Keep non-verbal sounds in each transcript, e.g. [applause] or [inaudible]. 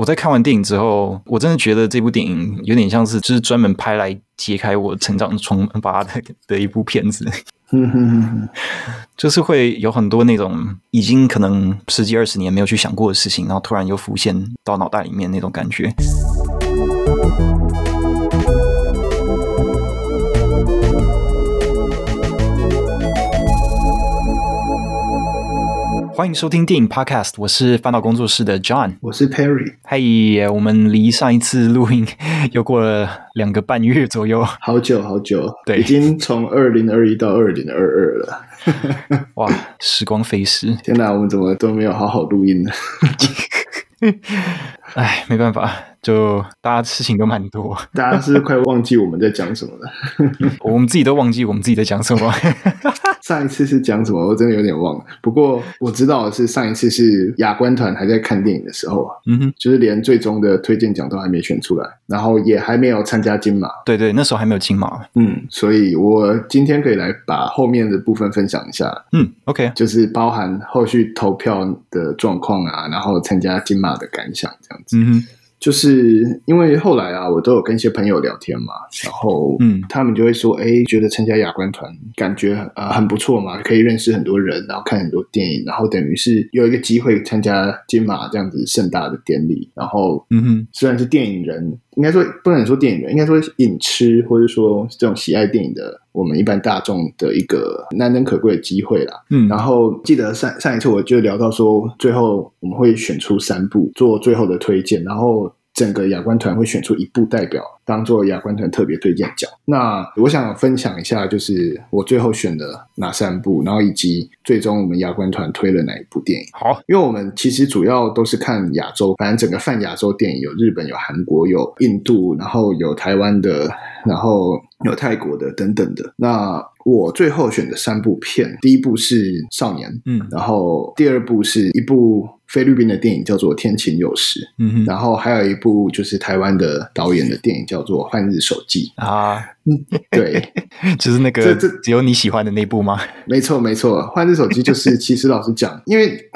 我在看完电影之后，我真的觉得这部电影有点像是就是专门拍来揭开我成长疮疤的的一部片子。就是会有很多那种已经可能十几二十年没有去想过的事情，然后突然又浮现到脑袋里面那种感觉。欢迎收听电影 Podcast，我是翻到工作室的 John，我是 Perry。嘿，我们离上一次录音又过了两个半月左右，好久好久，对，已经从二零二一到二零二二了。[laughs] 哇，时光飞逝！天哪，我们怎么都没有好好录音呢？[laughs] 哎，没办法，就大家事情都蛮多，[laughs] 大家是快忘记我们在讲什么了。[laughs] 我们自己都忘记我们自己在讲什么。[laughs] 上一次是讲什么？我真的有点忘了。不过我知道的是上一次是亚观团还在看电影的时候啊，嗯哼，就是连最终的推荐奖都还没选出来，然后也还没有参加金马。对对，那时候还没有金马。嗯，所以我今天可以来把后面的部分分享一下。嗯，OK，就是包含后续投票的状况啊，然后参加金马的感想这样子。嗯哼。就是因为后来啊，我都有跟一些朋友聊天嘛，然后嗯，他们就会说，哎，觉得参加亚观团感觉呃很不错嘛，可以认识很多人，然后看很多电影，然后等于是有一个机会参加金马这样子盛大的典礼，然后嗯哼，虽然是电影人，应该说不能说电影人，应该说影痴或者说这种喜爱电影的我们一般大众的一个难能可贵的机会啦。嗯，然后记得上上一次我就聊到说，最后我们会选出三部做最后的推荐，然后。整个亚观团会选出一部代表当做亚观团特别推荐奖。那我想分享一下，就是我最后选的哪三部，然后以及最终我们亚观团推了哪一部电影。好，因为我们其实主要都是看亚洲，反正整个泛亚洲电影有日本、有韩国、有印度，然后有台湾的，然后有泰国的等等的。那我最后选的三部片，第一部是《少年》，嗯，然后第二部是一部。菲律宾的电影叫做《天晴有时》，嗯哼，然后还有一部就是台湾的导演的电影叫做《换日手记》啊，对，[laughs] 就是那个这这只有你喜欢的那部吗？[laughs] 没错，没错，《换日手机》就是 [laughs] 其实老实讲，因为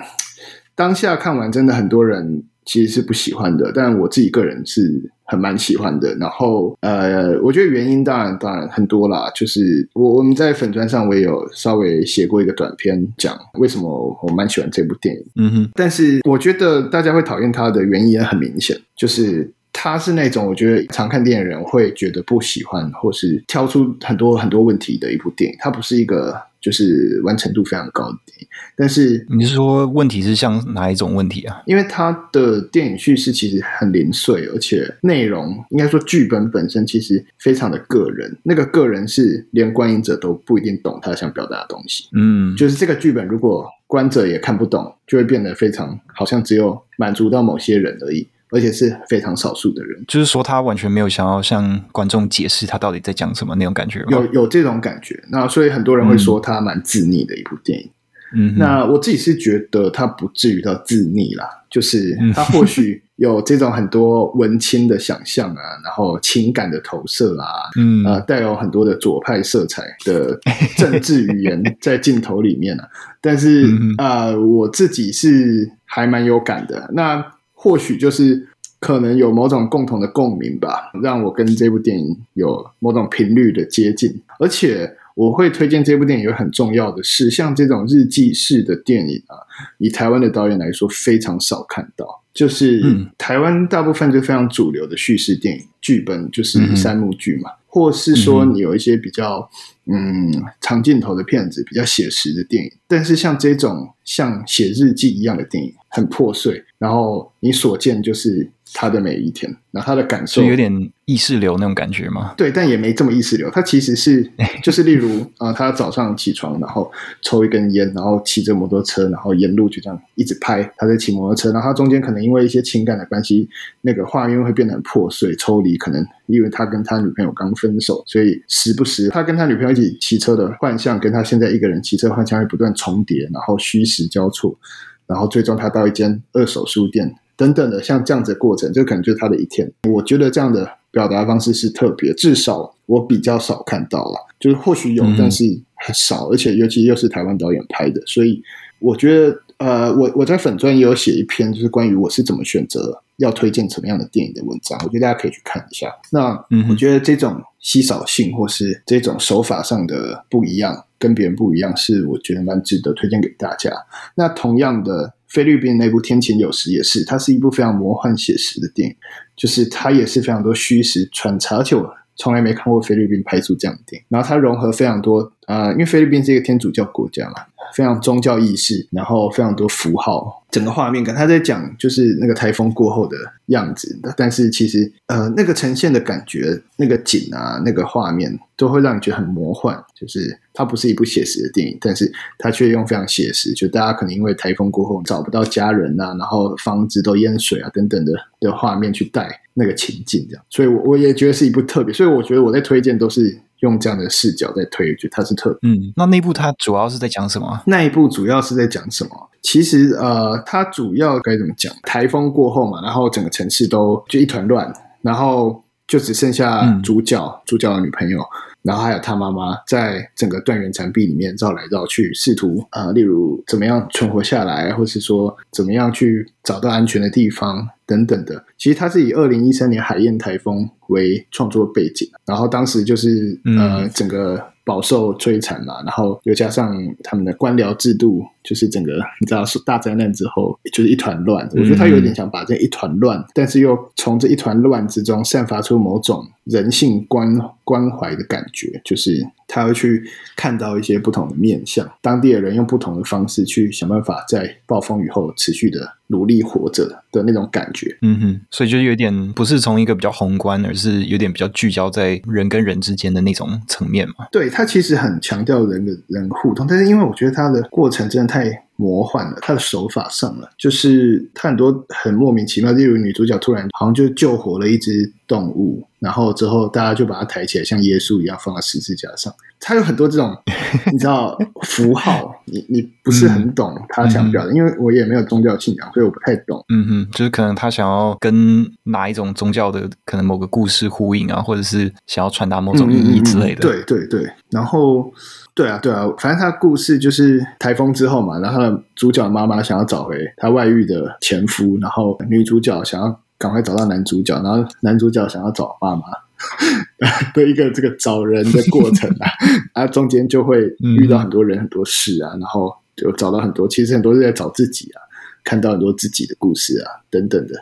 当下看完真的很多人其实是不喜欢的，但我自己个人是。很蛮喜欢的，然后呃，我觉得原因当然当然很多啦，就是我我们在粉砖上我也有稍微写过一个短篇，讲为什么我蛮喜欢这部电影，嗯哼，但是我觉得大家会讨厌它的原因也很明显，就是它是那种我觉得常看电影人会觉得不喜欢，或是挑出很多很多问题的一部电影，它不是一个。就是完成度非常高的电影，但是你是说问题是像哪一种问题啊？因为它的电影叙事其实很零碎，而且内容应该说剧本本身其实非常的个人，那个个人是连观影者都不一定懂他想表达的东西。嗯，就是这个剧本如果观者也看不懂，就会变得非常好像只有满足到某些人而已。而且是非常少数的人，就是说他完全没有想要向观众解释他到底在讲什么那种感觉。有有这种感觉，那所以很多人会说他蛮自溺的一部电影。嗯，那我自己是觉得他不至于到自溺啦，就是他或许有这种很多文青的想象啊，然后情感的投射啊，嗯，呃，带有很多的左派色彩的政治语言在镜头里面啊。但是啊，呃，我自己是还蛮有感的。那或许就是可能有某种共同的共鸣吧，让我跟这部电影有某种频率的接近。而且我会推荐这部电影，有很重要的是，像这种日记式的电影啊，以台湾的导演来说，非常少看到。就是台湾大部分就非常主流的叙事电影剧本，就是三幕剧嘛，或是说你有一些比较嗯长镜头的片子，比较写实的电影。但是像这种像写日记一样的电影，很破碎，然后你所见就是他的每一天，然后他的感受有点意识流那种感觉吗？对，但也没这么意识流。他其实是就是例如啊、呃，他早上起床，然后抽一根烟，然后骑着摩托车，然后沿路就这样一直拍他在骑摩托车。然后他中间可能因为一些情感的关系，那个画面会变得很破碎、抽离。可能因为他跟他女朋友刚分手，所以时不时他跟他女朋友一起骑车的幻象，跟他现在一个人骑车幻象会不断重叠，然后虚实交错。然后最终他到一间二手书店等等的，像这样子的过程，这可能就是他的一天。我觉得这样的表达方式是特别，至少我比较少看到了。就是或许有，但是很少，而且尤其又是台湾导演拍的，所以我觉得呃，我我在粉专也有写一篇，就是关于我是怎么选择要推荐什么样的电影的文章，我觉得大家可以去看一下。那我觉得这种稀少性或是这种手法上的不一样，跟别人不一样，是我觉得蛮值得推荐给大家。那同样的，菲律宾那部《天晴有时》也是，它是一部非常魔幻写实的电影，就是它也是非常多虚实穿插，而且我从来没看过菲律宾拍出这样的电影。然后它融合非常多，呃，因为菲律宾是一个天主教国家嘛。非常宗教意识，然后非常多符号，整个画面感。他在讲就是那个台风过后的样子，但是其实呃，那个呈现的感觉，那个景啊，那个画面都会让你觉得很魔幻。就是它不是一部写实的电影，但是它却用非常写实，就大家可能因为台风过后找不到家人啊，然后房子都淹水啊等等的的画面去带那个情境，这样。所以我我也觉得是一部特别，所以我觉得我在推荐都是。用这样的视角在推，觉得它是特别。嗯，那那部它主要是在讲什么？那一部主要是在讲什么？其实呃，它主要该怎么讲？台风过后嘛，然后整个城市都就一团乱，然后就只剩下主角，嗯、主角的女朋友。然后还有他妈妈在整个断垣残壁里面绕来绕去，试图呃，例如怎么样存活下来，或是说怎么样去找到安全的地方等等的。其实它是以二零一三年海燕台风为创作背景，然后当时就是呃整个。饱受摧残嘛，然后又加上他们的官僚制度，就是整个你知道是大灾难之后，就是一团乱。我觉得他有点想把这一团乱，但是又从这一团乱之中散发出某种人性关关怀的感觉，就是他会去看到一些不同的面相，当地的人用不同的方式去想办法在暴风雨后持续的努力活着的那种感觉。嗯哼，所以就有点不是从一个比较宏观，而是有点比较聚焦在人跟人之间的那种层面嘛。对。他其实很强调人跟人互动，但是因为我觉得他的过程真的太魔幻了，他的手法上了，就是他很多很莫名其妙，例如女主角突然好像就救活了一只动物，然后之后大家就把它抬起来，像耶稣一样放在十字架上。他有很多这种 [laughs] 你知道符号，你你不是很懂他想表的，嗯、因为我也没有宗教信仰，所以我不太懂。嗯哼，就是可能他想要跟哪一种宗教的可能某个故事呼应啊，或者是想要传达某种意义之类的。嗯、对对对，然后对啊对啊，反正他的故事就是台风之后嘛，然后他的主角妈妈想要找回他外遇的前夫，然后女主角想要赶快找到男主角，然后男主角想要找爸妈。[laughs] 的一个这个找人的过程啊，啊，中间就会遇到很多人、很多事啊，然后就找到很多，其实很多是在找自己啊，看到很多自己的故事啊，等等的，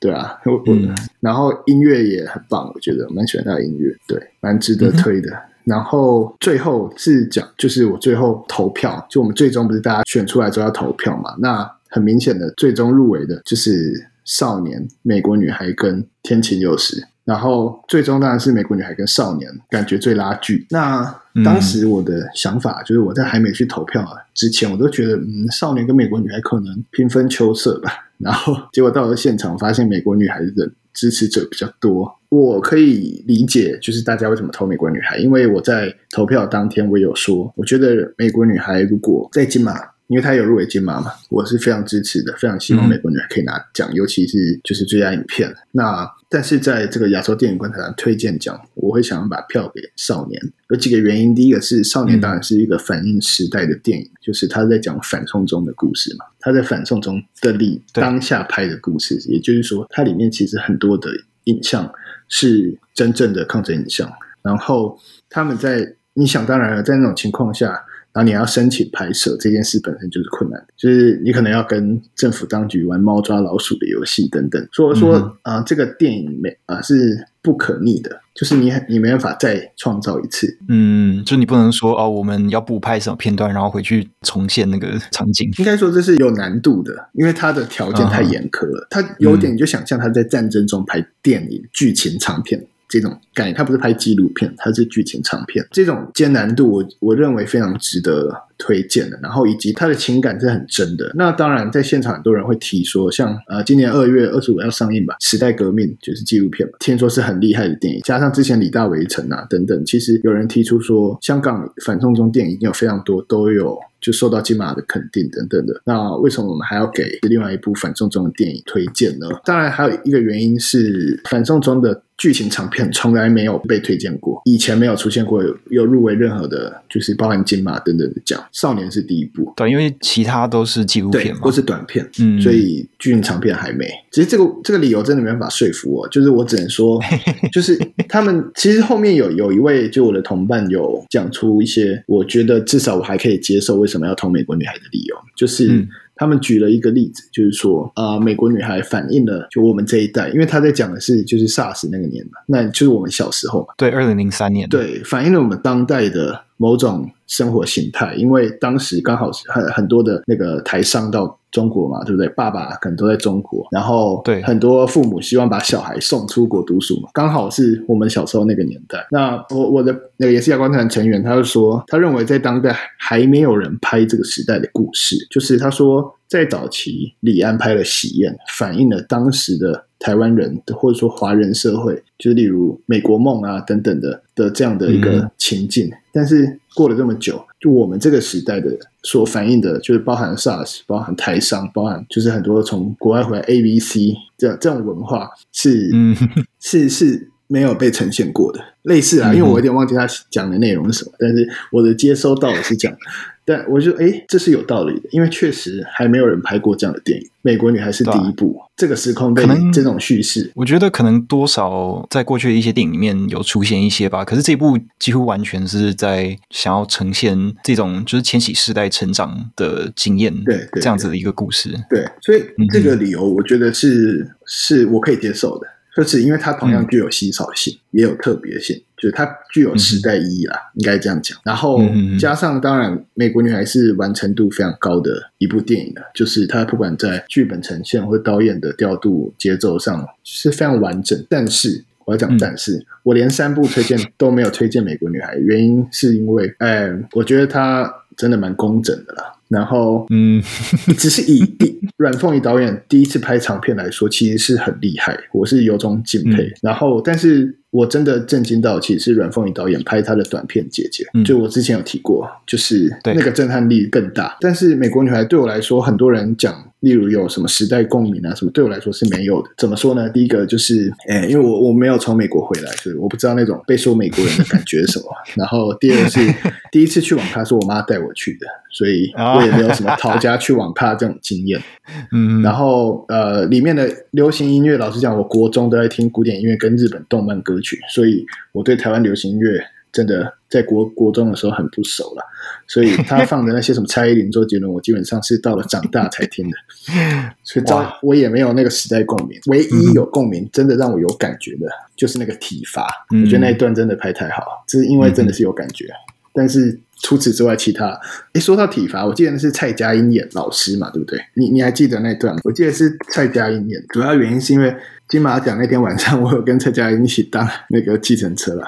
对啊，我嗯，然后音乐也很棒，我觉得蛮喜欢他的音乐，对，蛮值得推的。然后最后是讲，就是我最后投票，就我们最终不是大家选出来之后要投票嘛？那很明显的，最终入围的就是少年、美国女孩跟天晴有时。然后最终当然是《美国女孩》跟《少年》感觉最拉锯。那当时我的想法就是，我在还没去投票之前，我都觉得，嗯，《少年》跟《美国女孩》可能平分秋色吧。然后结果到了现场，发现《美国女孩》的支持者比较多。我可以理解，就是大家为什么投《美国女孩》，因为我在投票当天，我有说，我觉得《美国女孩》如果在金马。因为她有入围金马嘛，我是非常支持的，非常希望《美国女孩》可以拿奖，嗯、尤其是就是最佳影片。那但是在这个亚洲电影观察团推荐奖，我会想要把票给《少年》，有几个原因。第一个是《少年》当然是一个反映时代的电影，嗯、就是他在讲反送中的故事嘛，他在反送中的里当下拍的故事，也就是说，它里面其实很多的影像是真正的抗争影像。然后他们在你想当然了，在那种情况下。然后你要申请拍摄这件事本身就是困难，就是你可能要跟政府当局玩猫抓老鼠的游戏等等。所以说啊、嗯呃，这个电影没啊、呃、是不可逆的，就是你你没办法再创造一次。嗯，就你不能说哦，我们要补拍什么片段，然后回去重现那个场景。应该说这是有难度的，因为它的条件太严苛了。它、嗯、有点你就想象他在战争中拍电影剧情长片。这种概念，它不是拍纪录片，它是剧情长片。这种艰难度我，我我认为非常值得推荐的。然后以及他的情感是很真的。那当然，在现场很多人会提说，像呃，今年二月二十五要上映吧，《时代革命》就是纪录片嘛，听说是很厉害的电影。加上之前李大为城啊等等，其实有人提出说，香港反送中电影已经有非常多都有就受到金马的肯定等等的。那为什么我们还要给另外一部反送中的电影推荐呢？当然，还有一个原因是反送中的。剧情长片从来没有被推荐过，以前没有出现过有，有入围任何的，就是包含金马等等的奖。少年是第一部，对，因为其他都是纪录片嘛，或是短片，嗯，所以剧情长片还没。其实这个这个理由真的没办法说服我，就是我只能说，[laughs] 就是他们其实后面有有一位就我的同伴有讲出一些，我觉得至少我还可以接受为什么要投美国女孩的理由，就是。嗯他们举了一个例子，就是说，啊、呃，美国女孩反映了就我们这一代，因为他在讲的是就是 SARS 那个年嘛，那就是我们小时候嘛。对，二零零三年。对，反映了我们当代的某种生活形态，因为当时刚好是很很多的那个台商到中国嘛，对不对？爸爸可能都在中国，然后对很多父母希望把小孩送出国读书嘛，刚好是我们小时候那个年代。那我我的那个也是亚光团成员，他就说，他认为在当代还没有人拍这个时代的故事，就是他说在早期李安拍了《喜宴》，反映了当时的。台湾人或者说华人社会，就是例如美国梦啊等等的的这样的一个情境，嗯、但是过了这么久，就我们这个时代的所反映的，就是包含 SARS，包含台商，包含就是很多从国外回来 ABC 这这种文化是、嗯、是是没有被呈现过的，类似啊，因为我有点忘记他讲的内容是什么，嗯、但是我的接收到的是这样。[laughs] 但我就哎，这是有道理的，因为确实还没有人拍过这样的电影，《美国女孩》是第一部，啊、这个时空被这种叙事，我觉得可能多少在过去的一些电影里面有出现一些吧。可是这部几乎完全是在想要呈现这种就是千禧世代成长的经验，对，对这样子的一个故事。对，对，所以这个理由我觉得是、嗯、是我可以接受的。就是因为它同样具有稀少性，嗯、也有特别性，就是它具有时代意义啦，嗯、应该这样讲。然后加上，当然，《美国女孩》是完成度非常高的一部电影的，就是它不管在剧本呈现或导演的调度、节奏上是非常完整。但是我要讲，但是、嗯、我连三部推荐都没有推荐《美国女孩》，原因是因为，哎，我觉得它真的蛮工整的啦。然后，嗯，[laughs] 只是以第阮凤仪导演第一次拍长片来说，其实是很厉害，我是有种敬佩。嗯、然后，但是我真的震惊到，其实是阮凤仪导演拍他的短片《姐姐》，嗯，就我之前有提过，就是那个震撼力更大。但是《美国女孩》对我来说，很多人讲。例如有什么时代共鸣啊，什么对我来说是没有的。怎么说呢？第一个就是，诶，因为我我没有从美国回来，所以我不知道那种被说美国人的感觉是什么。然后第二个是，[laughs] 第一次去网咖是我妈带我去的，所以我也没有什么逃家去网咖这种经验。[laughs] 嗯，然后呃，里面的流行音乐，老实讲，我国中都在听古典音乐跟日本动漫歌曲，所以我对台湾流行音乐真的在国国中的时候很不熟了。所以他放的那些什么蔡依林、周杰伦，我基本上是到了长大才听的，[laughs] 所以我也没有那个时代共鸣。唯一有共鸣，真的让我有感觉的，就是那个体罚。我觉得那一段真的拍太好，这是因为真的是有感觉。但是除此之外，其他，诶，说到体罚，我记得那是蔡佳音演老师嘛，对不对？你你还记得那段吗？我记得是蔡佳音演，主要原因是因为。金马奖那天晚上，我有跟蔡佳音一起搭那个计程车啦。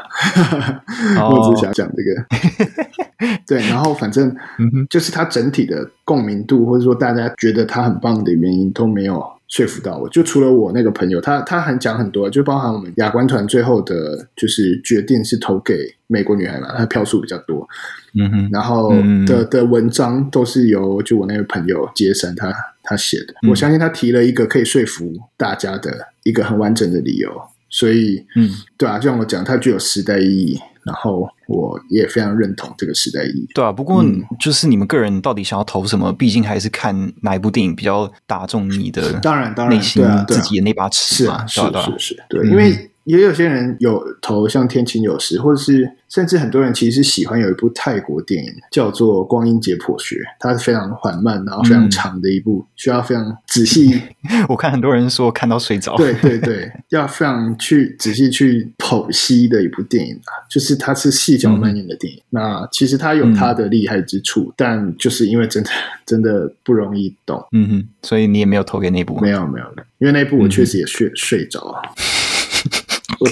[laughs] 我只想讲这个，[laughs] 对，然后反正就是他整体的共鸣度，或者说大家觉得他很棒的原因都没有说服到我。就除了我那个朋友，他他很讲很多，就包含我们亚观团最后的，就是决定是投给美国女孩嘛，她票数比较多。嗯哼，然后的的文章都是由就我那个朋友杰森他他写的，我相信他提了一个可以说服大家的。一个很完整的理由，所以，嗯，对啊，就像我讲，它具有时代意义，然后我也非常认同这个时代意义。对啊，不过就是你们个人到底想要投什么？毕竟还是看哪一部电影比较打中你的，当然，当然，内心自己的那把尺嘛，是是是，对，因为。也有些人有投像《天晴有时》，或者是甚至很多人其实喜欢有一部泰国电影叫做《光阴解剖学》，它是非常缓慢然后非常长的一部，嗯、需要非常仔细。[laughs] 我看很多人说看到睡着。对对对，要非常去仔细去剖析的一部电影啊，就是它是细嚼慢咽的电影。嗯、那其实它有它的厉害之处，嗯、但就是因为真的 [laughs] 真的不容易懂，嗯哼，所以你也没有投给那部。没有没有，因为那部我确实也睡、嗯、睡着啊。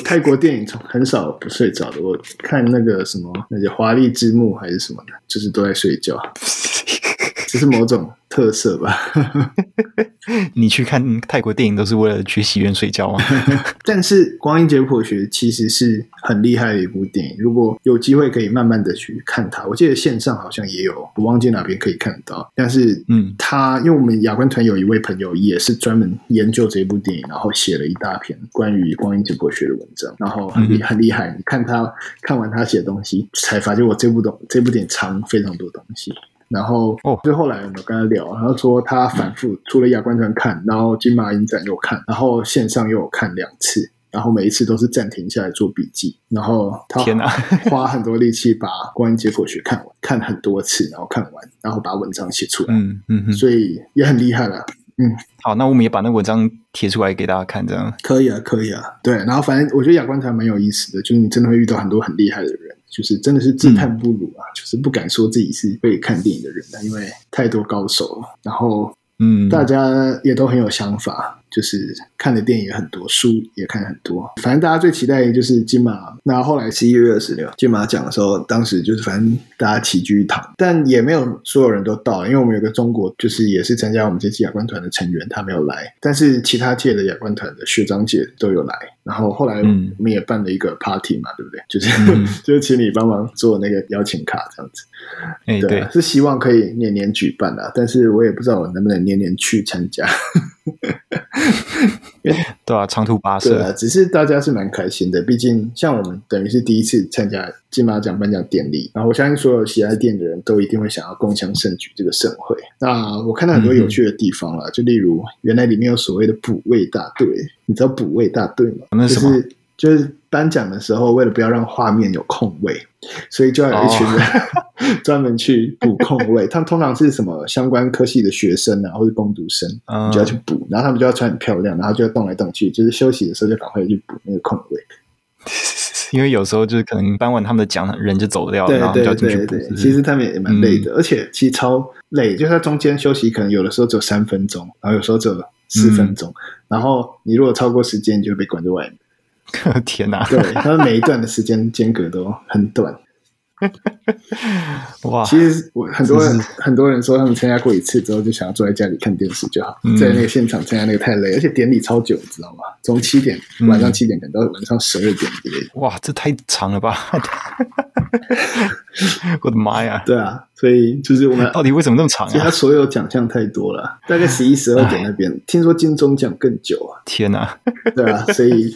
泰国电影从很少不睡着的，我看那个什么那些华丽之幕还是什么的，就是都在睡觉，只是某种。特色吧，[laughs] 你去看泰国电影都是为了去戏院睡觉吗？[laughs] 但是《光阴解剖学》其实是很厉害的一部电影，如果有机会可以慢慢的去看它。我记得线上好像也有，我忘记哪边可以看得到。但是，嗯，他因为我们亚观团有一位朋友也是专门研究这部电影，然后写了一大篇关于《光阴解剖学》的文章，然后很厉很厉害。你看他看完他写的东西，才发现我这部东这部电影藏非常多东西。然后哦，就后来我们跟他聊，然后说他反复除了亚冠团看，然后金马影展又看，然后线上又有看两次，然后每一次都是暂停下来做笔记，然后他天哪，[laughs] 花很多力气把《观音解剖学》看完，看很多次，然后看完，然后把文章写出来，嗯嗯，所以也很厉害了。嗯，好，那我们也把那文章贴出来给大家看，这样。可以啊，可以啊。对，然后反正我觉得亚冠团蛮有意思的，就是你真的会遇到很多很厉害的人，就是真的是自叹不如啊，嗯、就是不敢说自己是会看电影的人，因为太多高手了。然后，嗯，大家也都很有想法。就是看的电影也很多，书也看很多。反正大家最期待的就是金马。那后来十一月二十六金马奖的时候，当时就是反正大家齐聚一堂，但也没有所有人都到，因为我们有个中国，就是也是参加我们这次亚冠团的成员，他没有来。但是其他届的亚冠团的学长姐都有来。然后后来我们也办了一个 party 嘛，对不对？就是、嗯、[laughs] 就是请你帮忙做那个邀请卡这样子。哎，对，对，是希望可以年年举办的，但是我也不知道我能不能年年去参加。[laughs] 对啊，长途跋涉。对啊，只是大家是蛮开心的，毕竟像我们等于是第一次参加金马奖颁奖典礼，然后我相信所有喜爱电影的人都一定会想要共襄盛举这个盛会。那我看到很多有趣的地方了，嗯、就例如原来里面有所谓的补位大队，你知道补位大队吗？那是什么？就是就是颁奖的时候，为了不要让画面有空位，所以就要有一群人、哦、[laughs] 专门去补空位。他们通常是什么相关科系的学生啊，或者工读生，你、就要去补。然后他们就要穿很漂亮，然后就要动来动去，就是休息的时候就赶快去补那个空位。[laughs] 因为有时候就是可能颁完他们的奖，人就走掉了，然后就要进去其实他们也蛮累的，嗯、而且其实超累。就是他中间休息，可能有的时候只有三分钟，然后有时候只有四分钟。嗯、然后你如果超过时间，你就会被关在外面。[laughs] 天哪！对，他们每一段的时间间隔都很短。[laughs] 哇！其实我很多人很多人说，他们参加过一次之后，就想要坐在家里看电视就好，嗯、在那个现场参加那个太累，而且典礼超久，你知道吗？从七点晚上七点等到晚上十二点之类的。哇，这太长了吧！[laughs] [laughs] 我的妈呀！对啊。所以就是我们到底为什么那么长啊？其他所有奖项太多了，大概十一、十二点那边，听说金钟奖更久啊！天哪，对啊，所以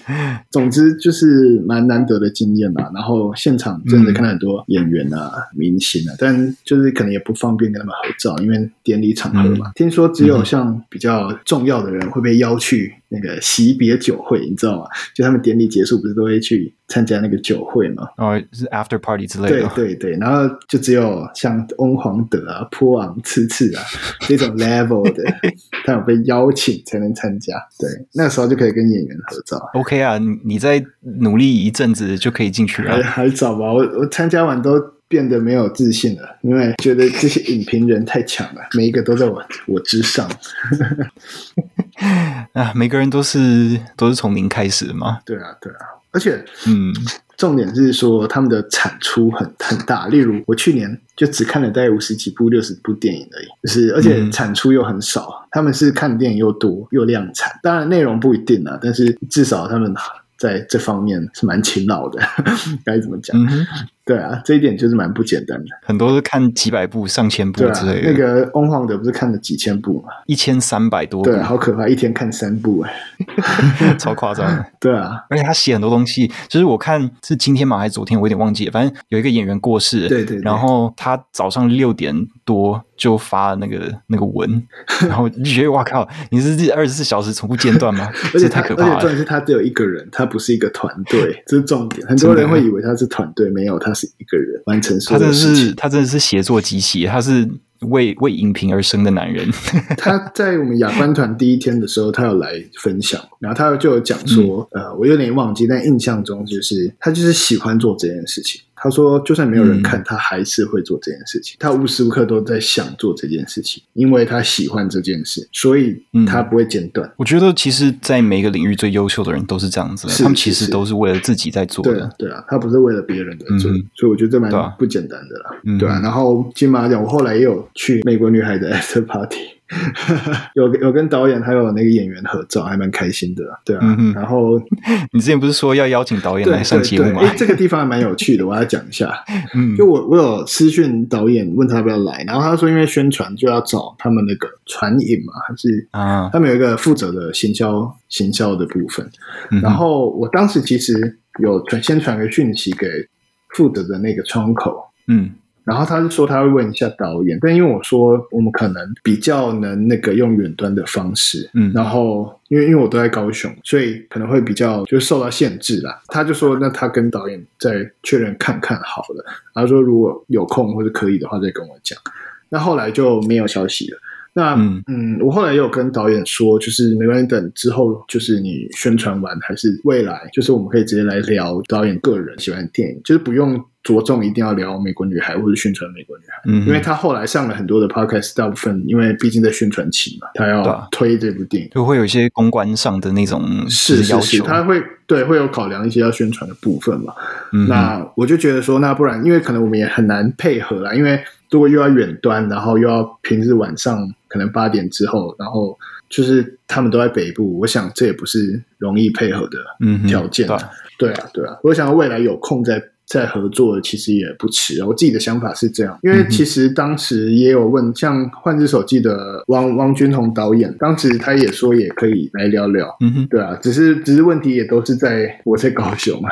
总之就是蛮难得的经验啦。然后现场真的看到很多演员啊、嗯、明星啊，但就是可能也不方便跟他们合照，因为典礼场合嘛。嗯、听说只有像比较重要的人会被邀去。那个惜别酒会，你知道吗？就他们典礼结束，不是都会去参加那个酒会吗？哦，是 after party 之类的。对对对，然后就只有像翁黄德啊、坡昂、次次啊 [laughs] 这种 level 的，他有被邀请才能参加。对，那个时候就可以跟演员合照。OK 啊，你你再努力一阵子就可以进去了。还还早吧，我我参加完都变得没有自信了，因为觉得这些影评人太强了，每一个都在我我之上。[laughs] 啊，每个人都是都是从零开始的嘛。对啊，对啊，而且，嗯，重点是说他们的产出很很大。例如，我去年就只看了大概五十几部、六十部电影而已，就是而且产出又很少。嗯、他们是看电影又多又量产，当然内容不一定啊，但是至少他们在这方面是蛮勤劳的。[laughs] 该怎么讲？嗯对啊，这一点就是蛮不简单的。很多是看几百部、上千部之类的。啊、那个翁黄德不是看了几千部吗？一千三百多部。对，好可怕，一天看三部哎，[laughs] 超夸张。[laughs] 对啊，而且他写很多东西，就是我看是今天吗还是昨天，我有点忘记了。反正有一个演员过世，对，对对，然后他早上六点多就发了那个那个文，[laughs] 然后就觉得哇靠，你是二十四小时从不间断吗？而且太可怕了。而且重点是他只有一个人，他不是一个团队，这是重点。很多人会以为他是团队，没有他。是一个人完成所有的事情。他真的是，他真的是写作机器，他是为为影评而生的男人。[laughs] 他在我们亚观团第一天的时候，他有来分享，然后他就有讲说，嗯、呃，我有点忘记，但印象中就是他就是喜欢做这件事情。他说：“就算没有人看，他还是会做这件事情。他无时无刻都在想做这件事情，因为他喜欢这件事，所以他不会间断。我觉得，其实，在每一个领域最优秀的人都是这样子，他们其实都是为了自己在做的。对啊，对啊，他不是为了别人在做，所以我觉得这蛮不简单的啦。对啊，然后金马奖，我后来也有去美国女孩的 [laughs] after party。” [laughs] 有有跟导演还有那个演员合照，还蛮开心的，对啊。嗯、然后 [laughs] 你之前不是说要邀请导演来上节目吗？哎，这个地方还蛮有趣的，我要讲一下。[laughs] 嗯，就我我有私讯导演问他要不要来，然后他说因为宣传就要找他们那个传影嘛，还是啊，他们有一个负责的行销行销的部分。嗯、然后我当时其实有传先传个讯息给负责的那个窗口，嗯。然后他就说他会问一下导演，但因为我说我们可能比较能那个用远端的方式，嗯，然后因为因为我都在高雄，所以可能会比较就受到限制啦。他就说那他跟导演再确认看看好了，然后说如果有空或者可以的话再跟我讲。那后来就没有消息了。那嗯，嗯，我后来也有跟导演说，就是没关系，等之后就是你宣传完，还是未来，就是我们可以直接来聊导演个人喜欢的电影，就是不用着重一定要聊美国女孩或者宣传美国女孩，嗯，因为她后来上了很多的 podcast，大部分因为毕竟在宣传期嘛，她要推这部电影，就会有一些公关上的那种是是是，他会对会有考量一些要宣传的部分嘛。嗯，那我就觉得说，那不然，因为可能我们也很难配合啦，因为。如果又要远端，然后又要平日晚上可能八点之后，然后就是他们都在北部，我想这也不是容易配合的条件。嗯、对，对啊，对啊，我想未来有空再。在合作其实也不迟，我自己的想法是这样，因为其实当时也有问，像《换只手记》的汪汪君宏导演，当时他也说也可以来聊聊，嗯哼，对啊，只是只是问题也都是在我在高雄嘛，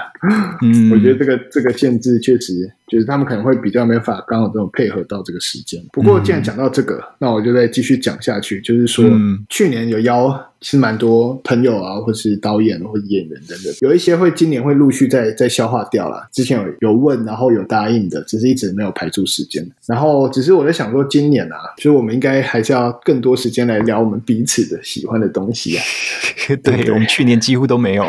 嗯，[laughs] 我觉得这个这个限制确实就是他们可能会比较没法刚好这种配合到这个时间。不过既然讲到这个，那我就再继续讲下去，就是说去年有邀。其实蛮多朋友啊，或是导演或者演员等等，有一些会今年会陆续在在消化掉了。之前有有问，然后有答应的，只是一直没有排出时间。然后只是我在想说，今年啊，所以我们应该还是要更多时间来聊我们彼此的喜欢的东西啊。[laughs] 对，我们去年几乎都没有。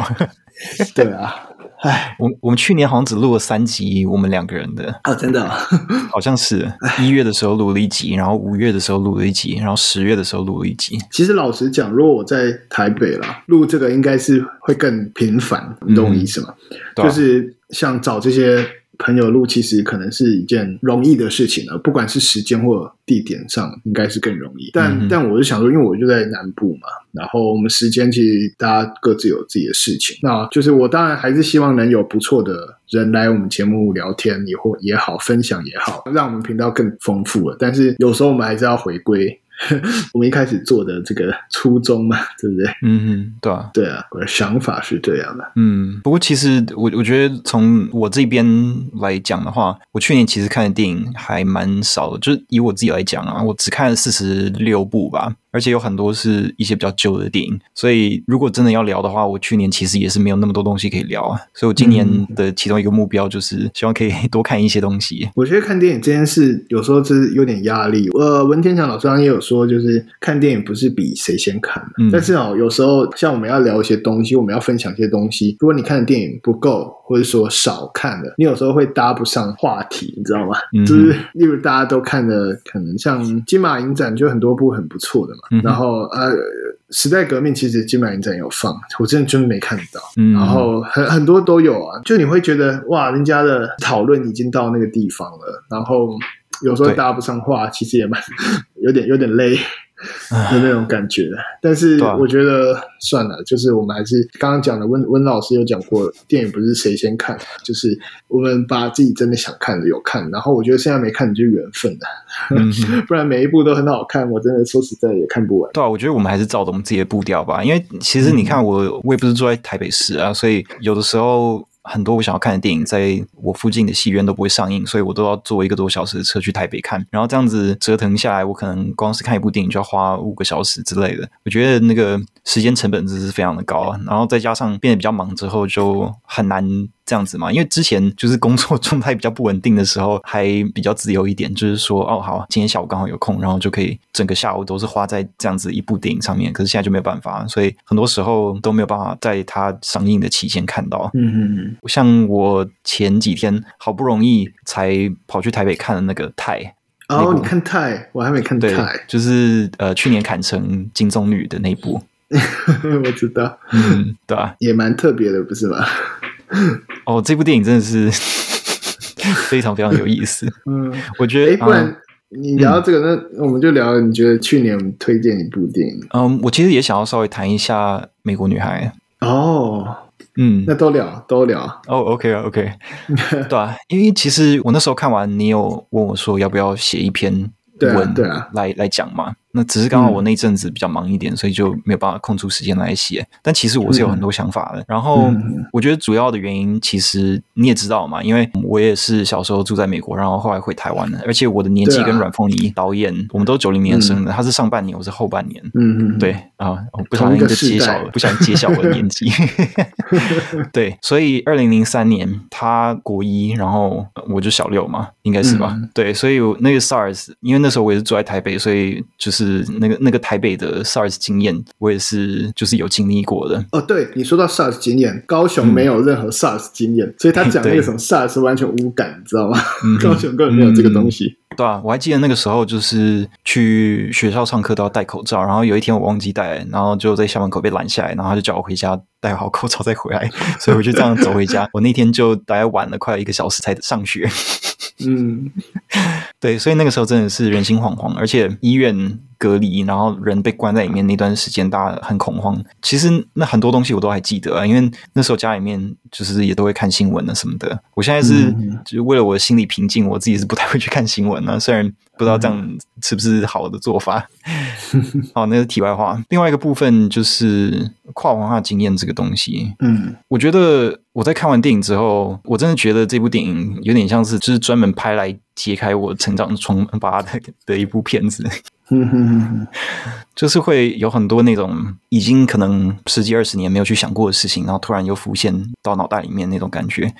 [laughs] 对啊。哎，我我们去年好像只录了三集，我们两个人的哦，真的、哦，[laughs] 好像是一月的时候录了一集，然后五月的时候录了一集，然后十月的时候录了一集。其实老实讲，如果我在台北啦，录这个，应该是会更频繁，你懂我意思吗？嗯、就是像找这些。朋友录其实可能是一件容易的事情了，不管是时间或地点上，应该是更容易。但、嗯、但我是想说，因为我就在南部嘛，然后我们时间其实大家各自有自己的事情。那就是我当然还是希望能有不错的人来我们节目聊天，也或也好，分享也好，让我们频道更丰富了。但是有时候我们还是要回归。[laughs] 我们一开始做的这个初衷嘛，对不对？嗯嗯，对啊，对啊，我的想法是这样的。嗯，不过其实我我觉得从我这边来讲的话，我去年其实看的电影还蛮少的，就是以我自己来讲啊，我只看了四十六部吧。而且有很多是一些比较旧的电影，所以如果真的要聊的话，我去年其实也是没有那么多东西可以聊啊。所以我今年的其中一个目标就是希望可以多看一些东西。[laughs] 我觉得看电影这件事有时候是有点压力。呃，文天祥老师刚刚也有说，就是看电影不是比谁先看，嗯，但是哦，有时候像我们要聊一些东西，我们要分享一些东西，如果你看的电影不够，或者说少看的，你有时候会搭不上话题，你知道吗？嗯，就是例如大家都看的，可能像金马影展就很多部很不错的嘛。嗯、然后呃，时代革命其实金马影展有放，我真的真没看到。嗯、然后很很多都有啊，就你会觉得哇，人家的讨论已经到那个地方了，然后有时候搭不上话，其实也蛮有点有点累。的那种感觉，但是我觉得算了，就是我们还是刚刚讲的温温老师有讲过，电影不是谁先看，就是我们把自己真的想看的有看，然后我觉得现在没看你就缘分了，嗯、[laughs] 不然每一部都很好看，我真的说实在也看不完。对啊，我觉得我们还是照着我们自己的步调吧，因为其实你看我，我也不是住在台北市啊，所以有的时候。很多我想要看的电影，在我附近的戏院都不会上映，所以我都要坐一个多小时的车去台北看。然后这样子折腾下来，我可能光是看一部电影就要花五个小时之类的。我觉得那个时间成本真是非常的高啊。然后再加上变得比较忙之后，就很难。这样子嘛，因为之前就是工作状态比较不稳定的时候，还比较自由一点，就是说，哦，好，今天下午刚好有空，然后就可以整个下午都是花在这样子一部电影上面。可是现在就没有办法，所以很多时候都没有办法在它上映的期间看到。嗯嗯嗯。像我前几天好不容易才跑去台北看了那个《泰》。哦，你看《泰》，我还没看《泰》，就是呃去年砍成金棕榈的那部。[laughs] 我知道，嗯，对啊，也蛮特别的，不是吗？[laughs] 哦，这部电影真的是 [laughs] 非常非常有意思。嗯，我觉得，哎，不然你聊到这个，嗯、那我们就聊，你觉得去年我们推荐一部电影？嗯，我其实也想要稍微谈一下《美国女孩》。哦，嗯，那都聊，都聊。哦，OK 啊，OK，[laughs] 对啊，因为其实我那时候看完，你有问我说要不要写一篇文，来来讲嘛。那只是刚好我那阵子比较忙一点，所以就没有办法空出时间来写。但其实我是有很多想法的。然后我觉得主要的原因，其实你也知道嘛，因为我也是小时候住在美国，然后后来回台湾的，而且我的年纪跟阮凤仪导演，我们都九零年生的，他是上半年，我是后半年。嗯嗯，对啊，我不小心就揭晓了，不小心揭晓我的年纪。[laughs] [laughs] 对，所以二零零三年他国一，然后我就小六嘛，应该是吧？对，所以那个 SARS，因为那时候我也是住在台北，所以就是那个那个台北的 SARS 经验，我也是就是有经历过的。哦，对，你说到 SARS 经验，高雄没有任何 SARS 经验，所以他讲那个什么 SARS 完全无感，你知道吗？高雄根本没有这个东西。对啊，我还记得那个时候就是去学校上课都要戴口罩，然后有一天我忘记戴，然后就在校门口被拦下来，然后他就叫我回家戴好口罩再回来，[laughs] 所以我就这样走回家。我那天就大概晚了快一个小时才上学。嗯，对，所以那个时候真的是人心惶惶，而且医院隔离，然后人被关在里面那段时间，大家很恐慌。其实那很多东西我都还记得啊，因为那时候家里面就是也都会看新闻啊什么的。我现在是就是为了我的心理平静，我自己是不太会去看新闻啊，虽然不知道这样是不是好的做法。[laughs] 好，那是题外话。另外一个部分就是跨文化经验这个东西。嗯，我觉得我在看完电影之后，我真的觉得这部电影有点像是就是专门拍来揭开我成长疮疤的的一部片子。就是会有很多那种已经可能十几二十年没有去想过的事情，然后突然又浮现到脑袋里面那种感觉。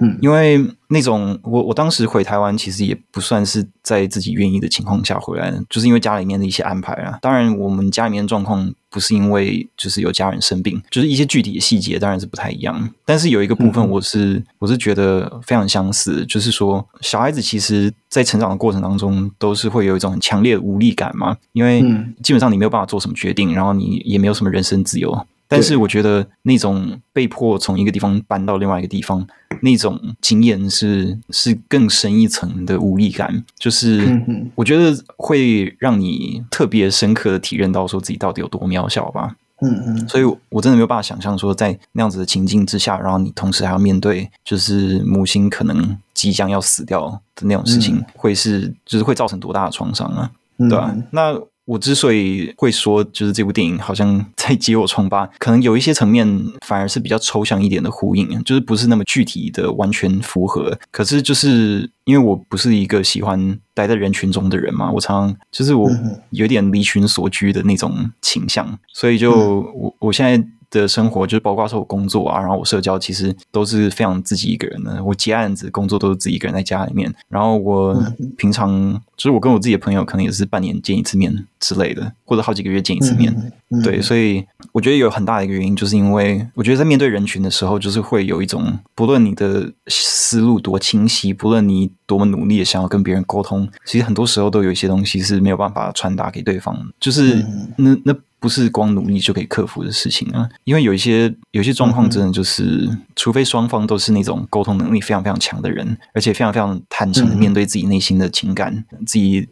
嗯，因为那种我我当时回台湾，其实也不算是在自己愿意的情况下回来的，就是因为家里面的一些安排啊。当然，我们家里面状况不是因为就是有家人生病，就是一些具体的细节当然是不太一样。但是有一个部分，我是、嗯、我是觉得非常相似，就是说小孩子其实在成长的过程当中，都是会有一种很强烈的无力感嘛，因为基本上你没有办法做什么决定，然后你也没有什么人身自由。但是我觉得那种被迫从一个地方搬到另外一个地方，那种经验是是更深一层的无力感，就是我觉得会让你特别深刻的体验到说自己到底有多渺小吧。嗯嗯，所以我真的没有办法想象说在那样子的情境之下，然后你同时还要面对就是母亲可能即将要死掉的那种事情，会是就是会造成多大的创伤啊？对吧？那。我之所以会说，就是这部电影好像 [laughs] 在揭我疮疤，可能有一些层面反而是比较抽象一点的呼应，就是不是那么具体的完全符合。可是就是因为我不是一个喜欢待在人群中的人嘛，我常常就是我有点离群索居的那种倾向，所以就我我现在。的生活就是包括说我工作啊，然后我社交其实都是非常自己一个人的。我接案子工作都是自己一个人在家里面，然后我平常就是我跟我自己的朋友可能也是半年见一次面之类的，或者好几个月见一次面。对，所以我觉得有很大的一个原因，就是因为我觉得在面对人群的时候，就是会有一种不论你的思路多清晰，不论你多么努力的想要跟别人沟通，其实很多时候都有一些东西是没有办法传达给对方，就是那那。不是光努力就可以克服的事情啊，因为有一些有一些状况，真的就是，除非双方都是那种沟通能力非常非常强的人，而且非常非常坦诚的面对自己内心的情感、自己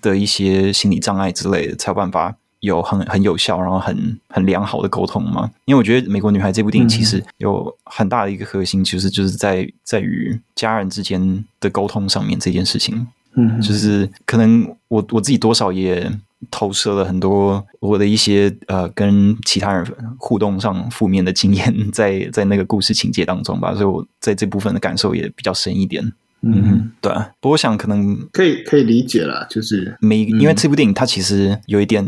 的一些心理障碍之类的，才有办法有很很有效，然后很很良好的沟通嘛。因为我觉得《美国女孩》这部电影其实有很大的一个核心，其实就是在在于家人之间的沟通上面这件事情。嗯，就是可能我我自己多少也。投射了很多我的一些呃跟其他人互动上负面的经验在在那个故事情节当中吧，所以我在这部分的感受也比较深一点。嗯哼，对啊。不过我想可能可以可以理解了，就是每因为这部电影它其实有一点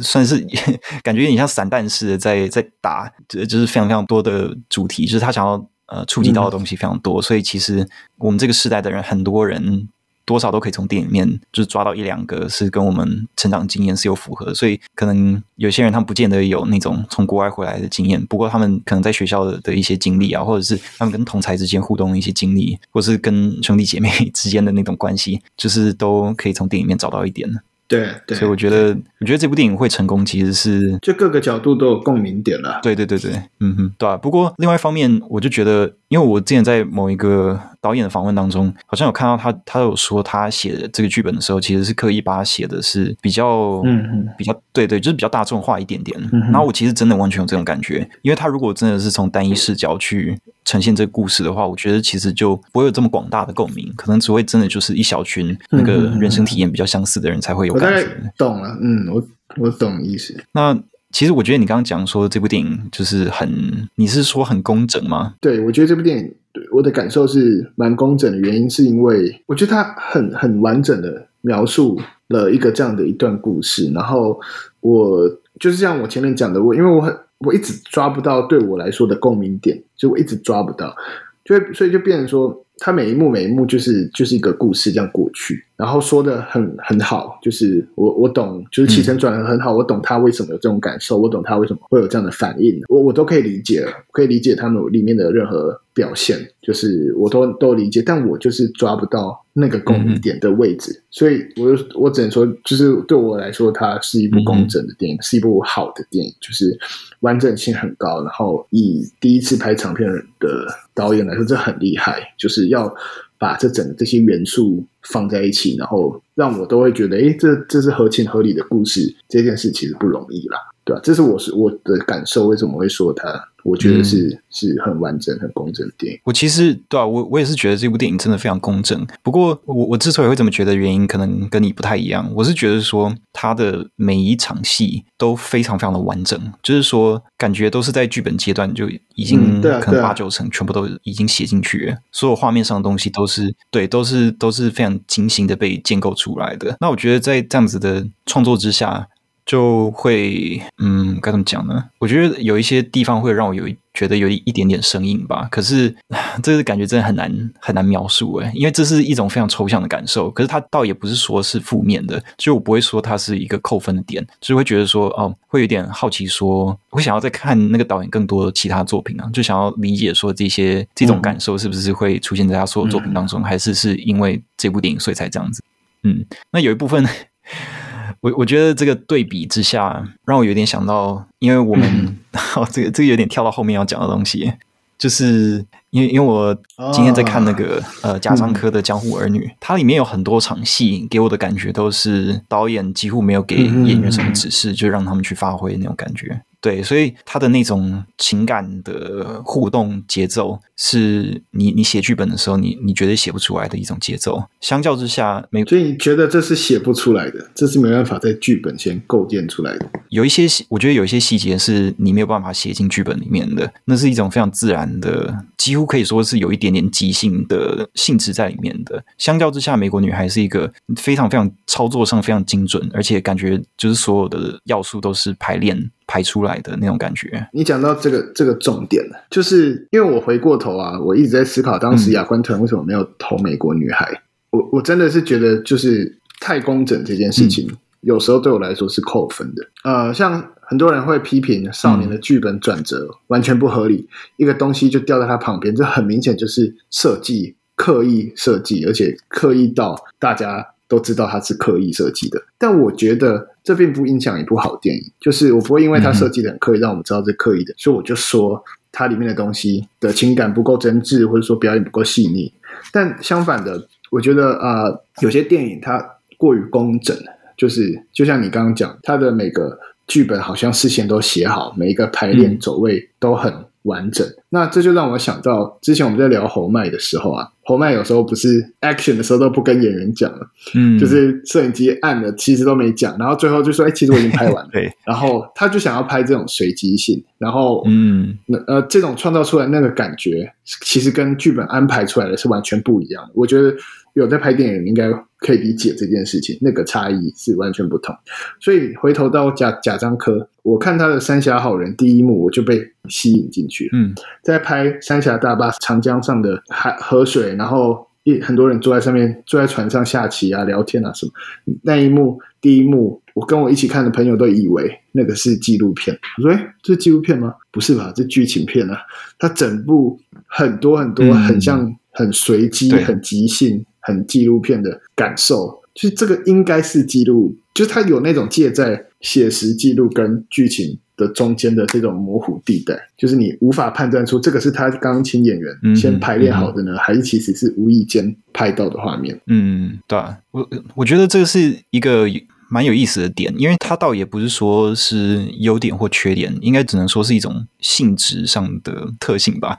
算是 [laughs] 感觉有点像散弹式的在在打，就是非常非常多的主题，就是他想要呃触及到的东西非常多，所以其实我们这个时代的人很多人。多少都可以从电影里面就是抓到一两个是跟我们成长经验是有符合，所以可能有些人他们不见得有那种从国外回来的经验，不过他们可能在学校的的一些经历啊，或者是他们跟同才之间互动的一些经历，或是跟兄弟姐妹之间的那种关系，就是都可以从电影里面找到一点的。对，对，所以我觉得，我觉得这部电影会成功，其实是就各个角度都有共鸣点了。对，对，对，对，嗯哼，对啊。不过另外一方面，我就觉得，因为我之前在某一个导演的访问当中，好像有看到他，他有说他写的这个剧本的时候，其实是刻意把它写的是比较，嗯嗯，比较对对，就是比较大众化一点点。嗯、然后我其实真的完全有这种感觉，因为他如果真的是从单一视角去呈现这个故事的话，我觉得其实就不会有这么广大的共鸣，可能只会真的就是一小群那个人生体验比较相似的人才会有感觉。懂了，嗯，我我懂意思。那。其实我觉得你刚刚讲说这部电影就是很，你是说很工整吗？对，我觉得这部电影对我的感受是蛮工整的，原因是因为我觉得它很很完整的描述了一个这样的一段故事，然后我就是像我前面讲的，我因为我很我一直抓不到对我来说的共鸣点，就我一直抓不到，就所以就变成说，它每一幕每一幕就是就是一个故事这样过去。然后说的很很好，就是我我懂，就是起承转合很好，我懂他为什么有这种感受，我懂他为什么会有这样的反应，我我都可以理解，可以理解他们里面的任何表现，就是我都都理解，但我就是抓不到那个共鸣点的位置，嗯、所以我我只能说，就是对我来说，它是一部工整的电影，嗯、是一部好的电影，就是完整性很高，然后以第一次拍长片的导演来说，这很厉害，就是要。把这整这些元素放在一起，然后让我都会觉得，哎，这这是合情合理的故事。这件事其实不容易啦，对吧？这是我是我的感受。为什么会说它？我觉得是、嗯、是很完整、很公正的电影。我其实对啊，我我也是觉得这部电影真的非常公正。不过我我之所以会这么觉得，原因可能跟你不太一样。我是觉得说，它的每一场戏都非常非常的完整，就是说感觉都是在剧本阶段就已经可能八九成全部都已经写进去了，所有画面上的东西都是对，都是都是非常精心的被建构出来的。那我觉得在这样子的创作之下。就会，嗯，该怎么讲呢？我觉得有一些地方会让我有觉得有一一点点生硬吧。可是，这个感觉真的很难很难描述诶，因为这是一种非常抽象的感受。可是它倒也不是说是负面的，就我不会说它是一个扣分的点，就会觉得说，哦，会有点好奇说，说会想要再看那个导演更多的其他作品啊，就想要理解说这些这种感受是不是会出现在他所有作品当中，嗯、还是是因为这部电影所以才这样子？嗯，那有一部分。我我觉得这个对比之下，让我有点想到，因为我们、嗯。[laughs] 哦、这个这个有点跳到后面要讲的东西，就是因为因为我今天在看那个、哦、呃贾樟柯的《江湖儿女》嗯，它里面有很多场戏，给我的感觉都是导演几乎没有给演员什么指示，嗯、就让他们去发挥那种感觉。对，所以他的那种情感的互动节奏，是你你写剧本的时候，你你绝对写不出来的一种节奏。相较之下，没，所以你觉得这是写不出来的，这是没办法在剧本先构建出来的。有一些，我觉得有一些细节是你没有办法写进剧本里面的，那是一种非常自然的，几乎可以说是有一点点即兴的性质在里面的。相较之下，美国女孩是一个非常非常操作上非常精准，而且感觉就是所有的要素都是排练。排出来的那种感觉。你讲到这个这个重点了，就是因为我回过头啊，我一直在思考当时亚观团为什么没有投《美国女孩》。嗯。我我真的是觉得，就是太工整这件事情，嗯，有时候对我来说是扣分的。呃，像很多人会批评少年的剧本转折完全不合理，嗯，一个东西就掉在他旁边，这很明显就是设计刻意设计，而且刻意到大家。都知道它是刻意设计的，但我觉得这并不影响一部好电影。就是我不会因为它设计的很刻意，让我们知道是刻意的，所以我就说它里面的东西的情感不够真挚，或者说表演不够细腻。但相反的，我觉得啊、呃，有些电影它过于工整，就是就像你刚刚讲，它的每个剧本好像事先都写好，每一个排练走位都很完整。那这就让我想到之前我们在聊侯麦的时候啊。侯麦有时候不是 action 的时候都不跟演员讲了，嗯，就是摄影机按了，其实都没讲，然后最后就说：“哎，其实我已经拍完了。[laughs] ”对，然后他就想要拍这种随机性，然后嗯，那呃，这种创造出来那个感觉，其实跟剧本安排出来的是完全不一样的。我觉得有在拍电影应该可以理解这件事情，那个差异是完全不同。所以回头到贾贾樟柯，我看他的《三峡好人》第一幕，我就被吸引进去了。嗯，在拍三峡大坝长江上的海河水。然后一很多人坐在上面，坐在船上下棋啊、聊天啊什么。那一幕，第一幕，我跟我一起看的朋友都以为那个是纪录片。我说：“哎，这是纪录片吗？不是吧？这剧情片啊！它整部很多很多，很像很随机、嗯、很即兴、很纪录片的感受。就是这个应该是记录，就是它有那种介在写实记录跟剧情。”的中间的这种模糊地带，就是你无法判断出这个是他钢琴演员先排练好的呢，嗯嗯、还是其实是无意间拍到的画面？嗯，对啊，我我觉得这个是一个蛮有意思的点，因为它倒也不是说是优点或缺点，应该只能说是一种性质上的特性吧。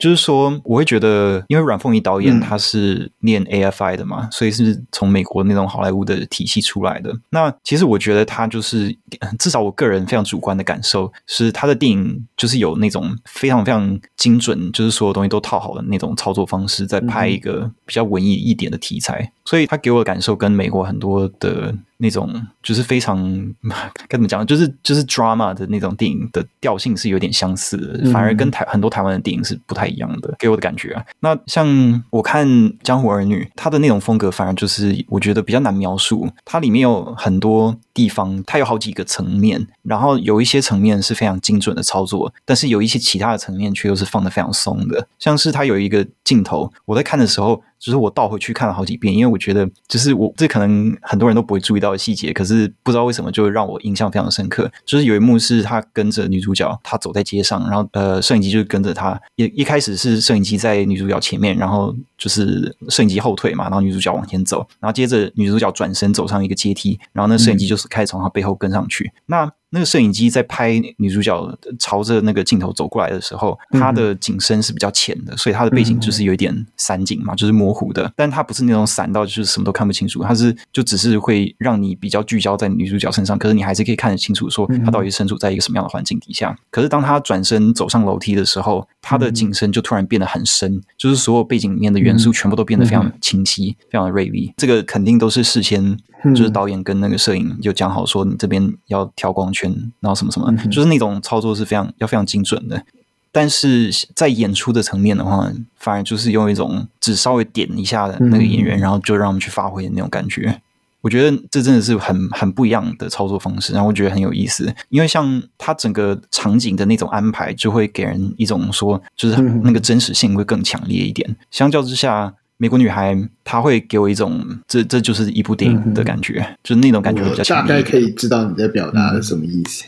就是说，我会觉得，因为阮凤仪导演他是念 AFI 的嘛，嗯、所以是从美国那种好莱坞的体系出来的。那其实我觉得他就是，至少我个人非常主观的感受是，他的电影就是有那种非常非常精准，就是所有东西都套好的那种操作方式，在拍一个比较文艺一点的题材。所以他给我的感受跟美国很多的。那种就是非常 [laughs] 该怎么讲，就是就是 drama 的那种电影的调性是有点相似的，反而跟台很多台湾的电影是不太一样的，给我的感觉啊。那像我看《江湖儿女》，它的那种风格反而就是我觉得比较难描述。它里面有很多地方，它有好几个层面，然后有一些层面是非常精准的操作，但是有一些其他的层面却又是放的非常松的。像是它有一个镜头，我在看的时候。就是我倒回去看了好几遍，因为我觉得，就是我这可能很多人都不会注意到的细节，可是不知道为什么就让我印象非常深刻。就是有一幕是他跟着女主角，他走在街上，然后呃，摄影机就跟着他。一一开始是摄影机在女主角前面，然后就是摄影机后退嘛，然后女主角往前走，然后接着女主角转身走上一个阶梯，然后那摄影机就是开始从她背后跟上去。嗯、那那个摄影机在拍女主角朝着那个镜头走过来的时候，它的景深是比较浅的，所以它的背景就是有一点散景嘛，就是模糊的。但它不是那种散到就是什么都看不清楚，它是就只是会让你比较聚焦在女主角身上，可是你还是可以看得清楚，说她到底身处在一个什么样的环境底下。可是当她转身走上楼梯的时候，她的景深就突然变得很深，就是所有背景里面的元素全部都变得非常清晰，非常的锐利。这个肯定都是事先。就是导演跟那个摄影就讲好说，你这边要调光圈，然后什么什么，就是那种操作是非常要非常精准的。但是在演出的层面的话，反而就是用一种只稍微点一下的那个演员，然后就让我们去发挥的那种感觉。我觉得这真的是很很不一样的操作方式，然后我觉得很有意思。因为像他整个场景的那种安排，就会给人一种说，就是那个真实性会更强烈一点。相较之下。美国女孩，她会给我一种这这就是一部电影的感觉，嗯、就是那种感觉比较强。大概可以知道你在表达的什么意思。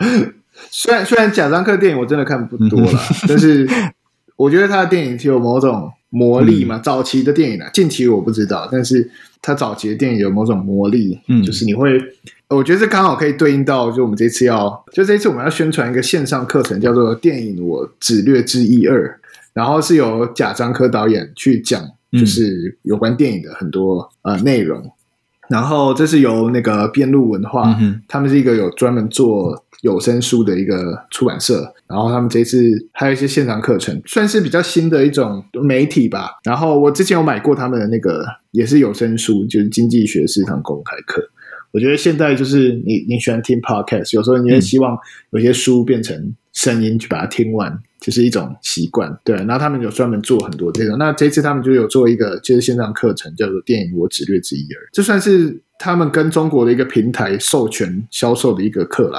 嗯、[laughs] 虽然虽然贾樟柯电影我真的看不多了，嗯、但是我觉得他的电影有某种魔力嘛。嗯、早期的电影啊，近期我不知道，但是他早期的电影有某种魔力，嗯，就是你会，我觉得这刚好可以对应到，就我们这次要，就这次我们要宣传一个线上课程，叫做《电影我只略知一二》。然后是由贾樟柯导演去讲，就是有关电影的很多呃内容。然后这是由那个边路文化，嗯、他们是一个有专门做有声书的一个出版社。然后他们这次还有一些线上课程，算是比较新的一种媒体吧。然后我之前有买过他们的那个也是有声书，就是经济学是一堂公开课。我觉得现在就是你你喜欢听 podcast，有时候你也希望有些书变成声音去把它听完。就是一种习惯，对。然后他们有专门做很多这种。那这次他们就有做一个就是线上课程，叫做《电影我只略知一二》，这算是他们跟中国的一个平台授权销售的一个课啦。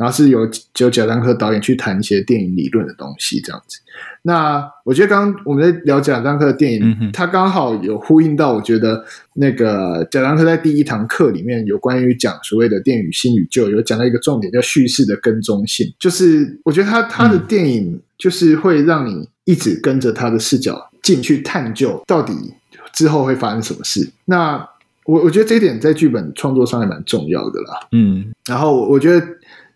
然后是由由贾樟柯导演去谈一些电影理论的东西，这样子。那我觉得刚刚我们在聊贾樟柯的电影，嗯、他刚好有呼应到，我觉得那个贾樟柯在第一堂课里面有关于讲所谓的电影新与旧，有讲到一个重点叫叙事的跟踪性，就是我觉得他他的电影就是会让你一直跟着他的视角进去探究到底之后会发生什么事。那我我觉得这一点在剧本创作上也蛮重要的啦。嗯，然后我觉得。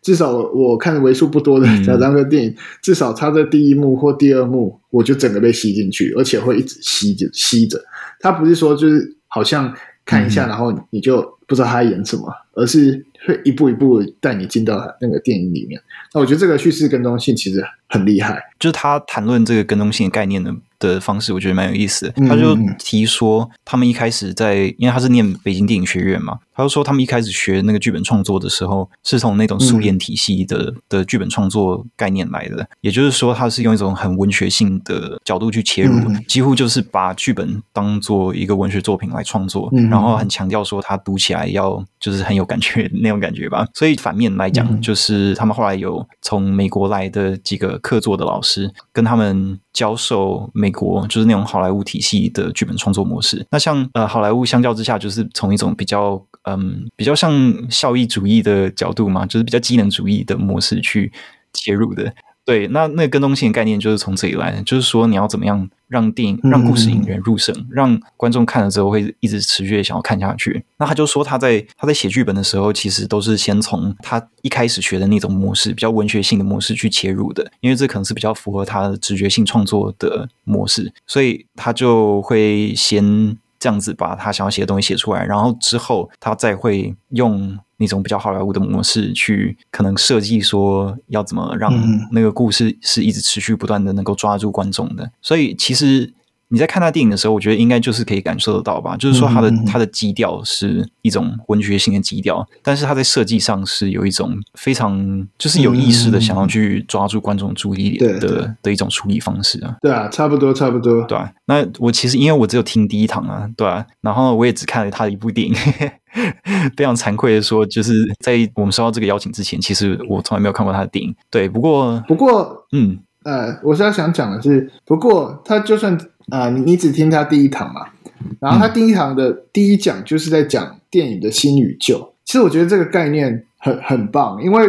至少我看为数不多的贾樟柯电影，嗯、至少他的第一幕或第二幕，我就整个被吸进去，而且会一直吸着吸着。他不是说就是好像看一下，然后你就不知道他演什么，嗯、而是会一步一步带你进到那个电影里面。那我觉得这个叙事跟踪性其实很厉害，就是他谈论这个跟踪性的概念的的方式，我觉得蛮有意思的。他就提说，他们一开始在，因为他是念北京电影学院嘛。他就说，他们一开始学那个剧本创作的时候，是从那种苏联体系的、嗯、的剧本创作概念来的。也就是说，他是用一种很文学性的角度去切入，嗯、几乎就是把剧本当做一个文学作品来创作，嗯、然后很强调说，他读起来要就是很有感觉 [laughs] 那种感觉吧。所以反面来讲，嗯、就是他们后来有从美国来的几个客座的老师，跟他们教授美国就是那种好莱坞体系的剧本创作模式。那像呃好莱坞相较之下，就是从一种比较嗯比较像效益主义的角度嘛，就是比较机能主义的模式去切入的。对，那那个更动性的概念就是从这里来的，就是说你要怎么样让电影、让故事引人入胜，嗯、让观众看了之后会一直持续的想要看下去。那他就说他在他在写剧本的时候，其实都是先从他一开始学的那种模式，比较文学性的模式去切入的，因为这可能是比较符合他的直觉性创作的模式，所以他就会先这样子把他想要写的东西写出来，然后之后他再会用。那种比较好莱坞的模式去可能设计说要怎么让那个故事是一直持续不断的能够抓住观众的，所以其实。你在看他电影的时候，我觉得应该就是可以感受得到吧。就是说，他的他的基调是一种文学性的基调，但是他在设计上是有一种非常就是有意识的想要去抓住观众注意力的的的一种处理方式啊。对啊，差不多，差不多。对啊，那我其实因为我只有听第一堂啊，对啊，然后我也只看了他的一部电影，[laughs] 非常惭愧的说，就是在我们收到这个邀请之前，其实我从来没有看过他的电影。对，不过不过，嗯。呃，我是要想讲的是，不过他就算啊，你、呃、你只听他第一堂嘛，然后他第一堂的第一讲就是在讲电影的新与旧。其实我觉得这个概念很很棒，因为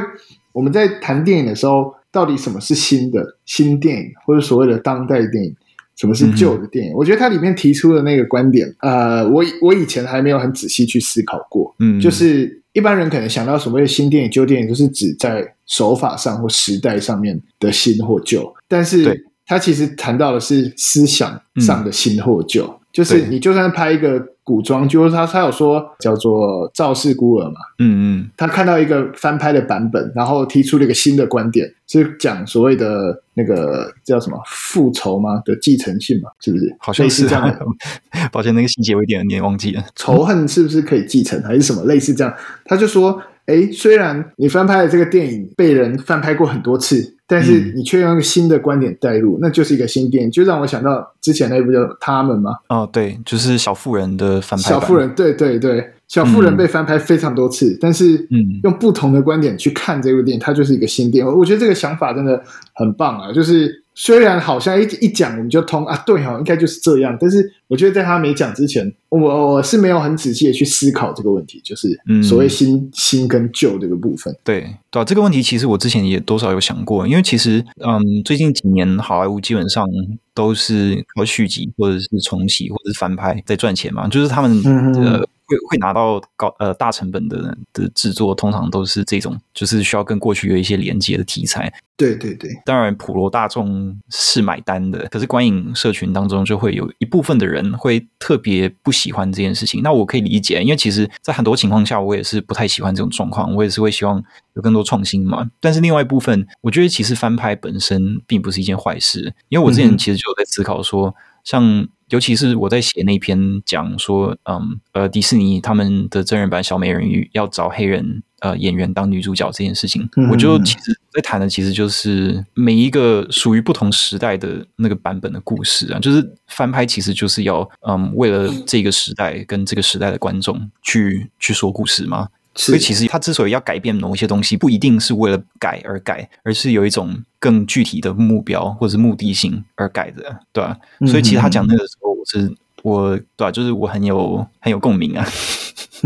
我们在谈电影的时候，到底什么是新的新电影，或者所谓的当代电影，什么是旧的电影？嗯、我觉得它里面提出的那个观点，呃，我我以前还没有很仔细去思考过，嗯，就是。一般人可能想到所谓的新电影、旧电影，就是指在手法上或时代上面的新或旧。但是，他其实谈到的是思想上的新或旧。嗯、就是你就算拍一个古装，就是他他有说叫做《赵氏孤儿》嘛，嗯嗯，他看到一个翻拍的版本，然后提出了一个新的观点，是讲所谓的那个叫什么复仇吗的继承性嘛？是不是？好像是这样的。[laughs] 抱歉，那个细节我有点有点忘记了。仇恨是不是可以继承，还是什么类似这样？他就说，哎，虽然你翻拍的这个电影被人翻拍过很多次，但是你却用一个新的观点带入，嗯、那就是一个新电影，就让我想到之前那部叫《他们》吗？哦，对，就是小妇人的翻拍。小妇人，对对对，小妇人被翻拍非常多次，嗯、但是嗯，用不同的观点去看这部电影，它就是一个新电影。我觉得这个想法真的很棒啊，就是。虽然好像一一讲我们就通啊，对哈、哦，应该就是这样。但是我觉得在他没讲之前，我我是没有很仔细的去思考这个问题，就是所谓新、嗯、新跟旧这个部分。对对啊，这个问题其实我之前也多少有想过，因为其实嗯，最近几年好莱坞基本上都是靠续集或者是重启或者是翻拍在赚钱嘛，就是他们、嗯、呃。会会拿到高呃大成本的的制作，通常都是这种，就是需要跟过去有一些连接的题材。对对对，当然普罗大众是买单的，可是观影社群当中就会有一部分的人会特别不喜欢这件事情。那我可以理解，因为其实在很多情况下，我也是不太喜欢这种状况，我也是会希望有更多创新嘛。但是另外一部分，我觉得其实翻拍本身并不是一件坏事，因为我之前其实就有在思考说，嗯、像。尤其是我在写那篇讲说，嗯，呃，迪士尼他们的真人版小美人鱼要找黑人呃演员当女主角这件事情，嗯、我就其实在谈的其实就是每一个属于不同时代的那个版本的故事啊，就是翻拍其实就是要嗯为了这个时代跟这个时代的观众去去说故事嘛。所以其实他之所以要改变某一些东西，不一定是为了改而改，而是有一种更具体的目标或者是目的性而改的，对吧？所以其实他讲那个时候，我是我对吧？就是我很有很有共鸣啊。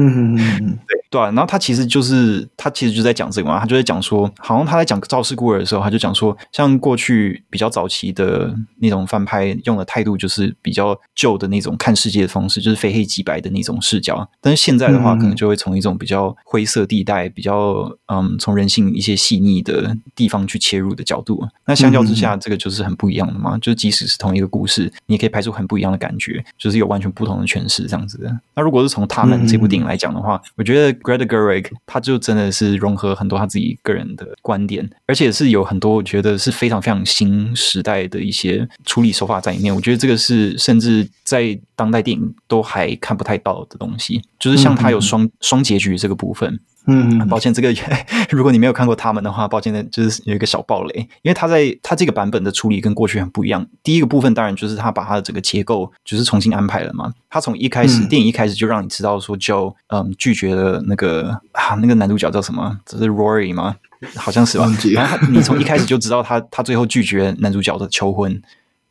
嗯嗯嗯对。对啊，然后他其实就是他其实就在讲这个嘛，他就在讲说，好像他在讲《赵氏孤儿》的时候，他就讲说，像过去比较早期的那种翻拍用的态度，就是比较旧的那种看世界的方式，就是非黑即白的那种视角。但是现在的话，可能就会从一种比较灰色地带、比较嗯，从人性一些细腻的地方去切入的角度。那相较之下，这个就是很不一样的嘛。就是即使是同一个故事，你也可以拍出很不一样的感觉，就是有完全不同的诠释这样子的。那如果是从他们这部电影来讲的话，我觉得。Greta Gerwig，他就真的是融合很多他自己个人的观点，而且是有很多我觉得是非常非常新时代的一些处理手法在里面。我觉得这个是甚至在当代电影都还看不太到的东西，就是像他有双双结局这个部分。嗯，抱歉，这个 [laughs] 如果你没有看过他们的话，抱歉的就是有一个小暴雷，因为他在他这个版本的处理跟过去很不一样。第一个部分当然就是他把他的整个结构就是重新安排了嘛。他从一开始、嗯、电影一开始就让你知道说，Joe 嗯拒绝了那个啊那个男主角叫什么？这是 Rory 吗？好像是吧。然后他你从一开始就知道他他最后拒绝男主角的求婚。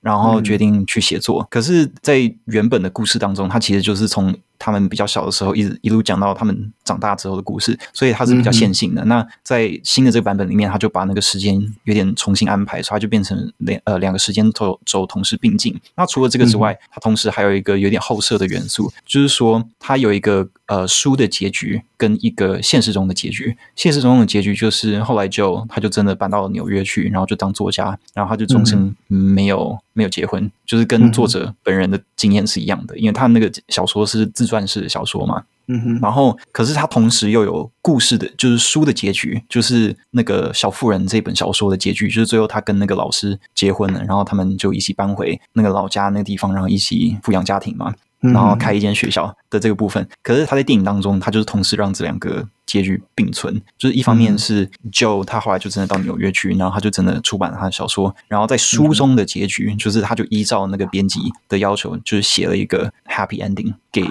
然后决定去写作，嗯、可是，在原本的故事当中，他其实就是从他们比较小的时候，一直一路讲到他们长大之后的故事，所以它是比较线性的。嗯、那在新的这个版本里面，他就把那个时间有点重新安排，所以它就变成两呃两个时间轴轴同时并进。那除了这个之外，它同时还有一个有点后设的元素，就是说它有一个呃书的结局跟一个现实中的结局。现实中的结局就是后来就他就真的搬到了纽约去，然后就当作家，然后他就终身没有、嗯、没有结婚，就是跟作者本人的经验是一样的，因为他那个小说是自传式的小说嘛。嗯哼，然后可是他同时又有故事的，就是书的结局，就是那个小妇人这本小说的结局，就是最后他跟那个老师结婚了，然后他们就一起搬回那个老家那个地方，然后一起抚养家庭嘛，然后开一间学校的这个部分。嗯、可是他在电影当中，他就是同时让这两个结局并存，就是一方面是 Joe 他后来就真的到纽约去，然后他就真的出版了他的小说，然后在书中的结局，就是他就依照那个编辑的要求，就是写了一个 happy ending 给。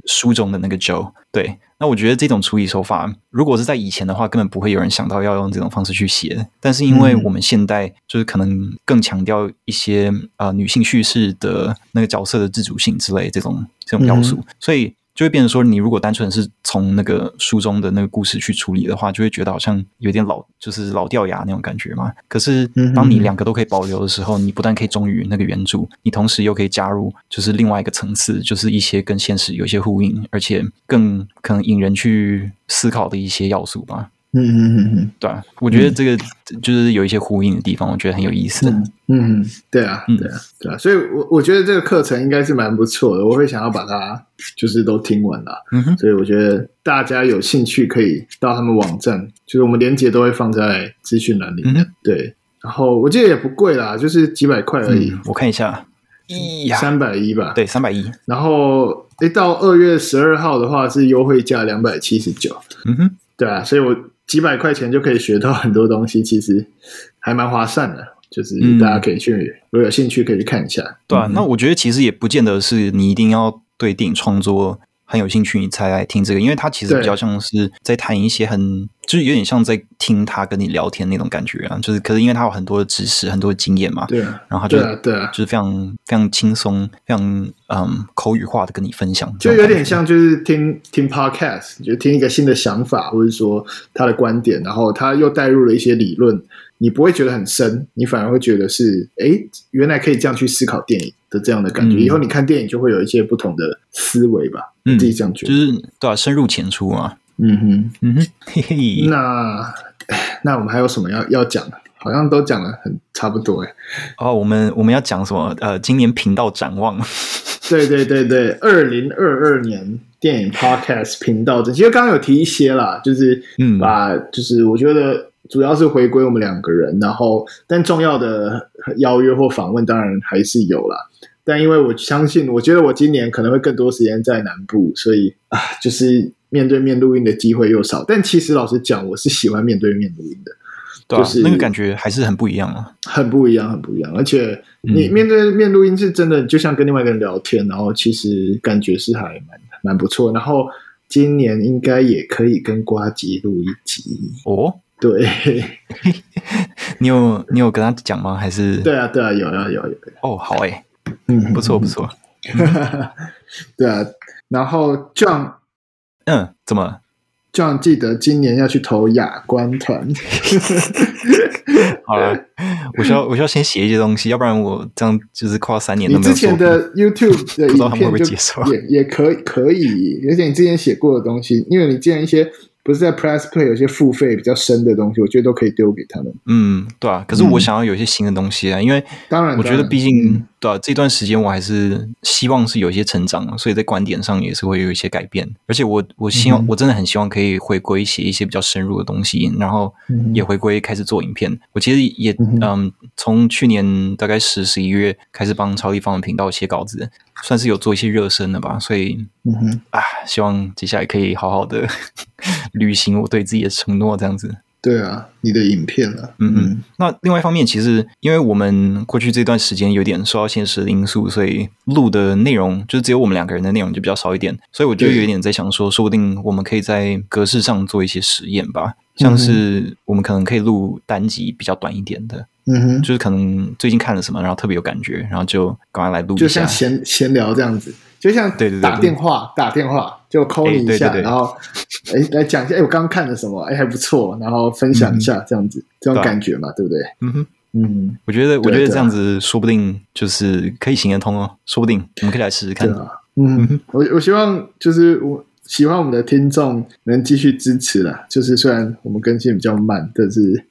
嗯书中的那个 Joe，对，那我觉得这种处理手法，如果是在以前的话，根本不会有人想到要用这种方式去写。但是因为我们现代就是可能更强调一些呃女性叙事的那个角色的自主性之类这种这种要素，嗯、所以。就会变成说，你如果单纯是从那个书中的那个故事去处理的话，就会觉得好像有点老，就是老掉牙那种感觉嘛。可是，当你两个都可以保留的时候，你不但可以忠于那个原著，你同时又可以加入就是另外一个层次，就是一些跟现实有一些呼应，而且更可能引人去思考的一些要素吧。嗯嗯嗯嗯，对啊，我觉得这个就是有一些呼应的地方，我觉得很有意思。嗯嗯，对啊，对啊，对啊，所以我我觉得这个课程应该是蛮不错的，我会想要把它就是都听完了。嗯哼，所以我觉得大家有兴趣可以到他们网站，就是我们连结都会放在资讯栏里面。对，然后我记得也不贵啦，就是几百块而已。我看一下，一三百一吧？对，三百一。然后诶，到二月十二号的话是优惠价两百七十九。嗯哼，对啊，所以我。几百块钱就可以学到很多东西，其实还蛮划算的。就是大家可以去，嗯、如果有兴趣可以去看一下。对啊，那我觉得其实也不见得是你一定要对电影创作很有兴趣，你才来听这个，因为它其实比较像是在谈一些很。就是有点像在听他跟你聊天那种感觉啊，就是可是因为他有很多的知识、很多的经验嘛，对。啊，然后他就对啊，对啊。就是非常非常轻松、非常嗯口语化的跟你分享，就有点像就是听听 podcast，就听一个新的想法，或者说他的观点，然后他又带入了一些理论，你不会觉得很深，你反而会觉得是哎，原来可以这样去思考电影的这样的感觉，嗯、以后你看电影就会有一些不同的思维吧，嗯，自己这样觉得，就是对啊，深入浅出嘛。嗯哼，嗯哼，嘿嘿。那那我们还有什么要要讲的？好像都讲的很差不多哎。哦，我们我们要讲什么？呃，今年频道展望。[laughs] 对对对对，二零二二年电影 Podcast 频道，这其实刚刚有提一些啦，就是嗯，把就是我觉得主要是回归我们两个人，然后但重要的邀约或访问当然还是有啦。但因为我相信，我觉得我今年可能会更多时间在南部，所以啊，就是。面对面录音的机会又少，但其实老实讲，我是喜欢面对面录音的，对啊，就是那个感觉还是很不一样啊，很不一样，很不一样。而且你面对面录音是真的，就像跟另外一个人聊天，然后其实感觉是还蛮蛮不错。然后今年应该也可以跟瓜吉录一集。哦，对，[laughs] 你有你有跟他讲吗？还是？对啊对啊，有啊有有有。哦，好哎，嗯，不错不错，[laughs] 对啊，然后这样。嗯，怎么？这样记得今年要去投亚观团。[laughs] 好了，我需要我需要先写一些东西，要不然我这样就是跨三年都没有。你之前的 YouTube 的影片就也也可以可以，而且你之前写过的东西，因为你之前一些。不是在 Press Play 有些付费比较深的东西，我觉得都可以丢给他们。嗯，对啊。可是我想要有一些新的东西啊，嗯、因为当然，我觉得毕竟、嗯、对啊，这段时间我还是希望是有一些成长，所以在观点上也是会有一些改变。而且我我希望、嗯、我真的很希望可以回归写一些比较深入的东西，然后也回归开始做影片。我其实也嗯，从、嗯、去年大概十十一月开始帮超立方的频道写稿子。算是有做一些热身了吧，所以，嗯哼啊，希望接下来可以好好的 [laughs] 履行我对自己的承诺，这样子。对啊，你的影片了，嗯嗯。那另外一方面，其实因为我们过去这段时间有点受到现实的因素，所以录的内容就是只有我们两个人的内容就比较少一点，所以我就有点在想说，说不定我们可以在格式上做一些实验吧，像是我们可能可以录单集比较短一点的。嗯哼，就是可能最近看了什么，然后特别有感觉，然后就赶快来录一下，就像闲闲聊这样子。就像对对打电话，打电话就 call 你一下，然后哎来讲一下，哎我刚刚看了什么，哎还不错，然后分享一下这样子，这种感觉嘛，对不对？嗯。哼，嗯，我觉得我觉得这样子说不定就是可以行得通哦，说不定我们可以来试试看。嗯，我我希望就是我喜欢我们的听众能继续支持啦，就是虽然我们更新比较慢，但是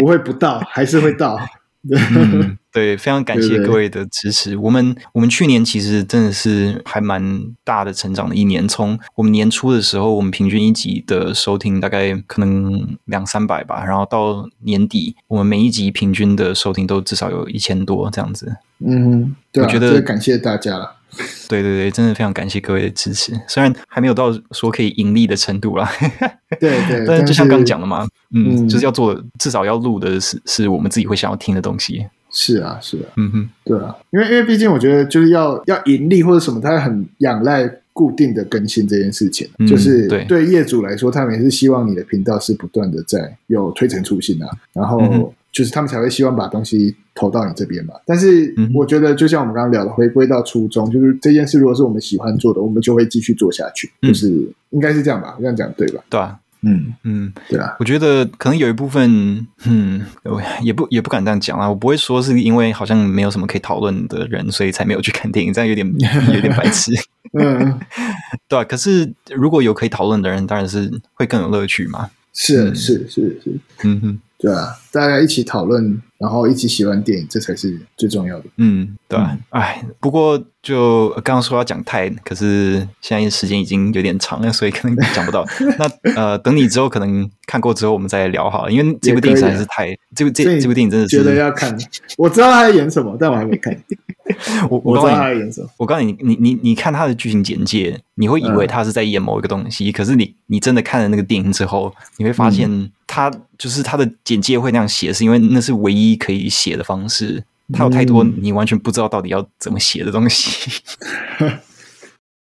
不会不到，还是会到。[laughs] 嗯，对，非常感谢各位的支持。对对对，我们我们去年其实真的是还蛮大的成长的一年。从我们年初的时候，我们平均一集的收听大概可能两三百吧，然后到年底，我们每一集平均的收听都至少有一千多这样子。嗯，对啊，我觉得感谢大家了。[laughs] 对对对，真的非常感谢各位的支持。虽然还没有到说可以盈利的程度啦，对对，[laughs] 但是就像刚刚讲的嘛，嗯，嗯，就是要做，至少要录的是是我们自己会想要听的东西。是啊，是啊，嗯哼，对啊，因为因为毕竟我觉得就是要要盈利或者什么，它很仰赖固定的更新这件事情。嗯、就是对对业主来说，他们也是希望你的频道是不断的在有推陈出新啊，然后。嗯就是他们才会希望把东西投到你这边嘛，但是我觉得就像我们刚刚聊的，回归到初衷，就是这件事如果是我们喜欢做的，我们就会继续做下去，就是应该是这样吧，这样讲对吧？对啊，嗯。嗯，对啊，我觉得可能有一部分，嗯，也不也不敢这样讲啊，我不会说是因为好像没有什么可以讨论的人，所以才没有去看电影，这样有点 [laughs] 有点白痴，嗯，对啊，可是如果有可以讨论的人，当然是会更有乐趣嘛，是是是是，嗯哼。对啊，大家一起讨论，然后一起喜欢电影，这才是最重要的。嗯，对啊。哎、嗯，不过就刚刚说要讲泰，可是现在时间已经有点长了，所以可能讲不到。[laughs] 那呃，等你之后可能看过之后，我们再来聊好了。因为这部电影还是太这部这这部电影真的是觉得要看。我知道他在演什么，但我还没看。[laughs] 我我知道他在演什么。我告诉你，你你你看他的剧情简介，你会以为他是在演某一个东西，嗯、可是你你真的看了那个电影之后，你会发现他就是他的简介会那样写，是因为那是唯一可以写的方式。它有太多你完全不知道到底要怎么写的东西。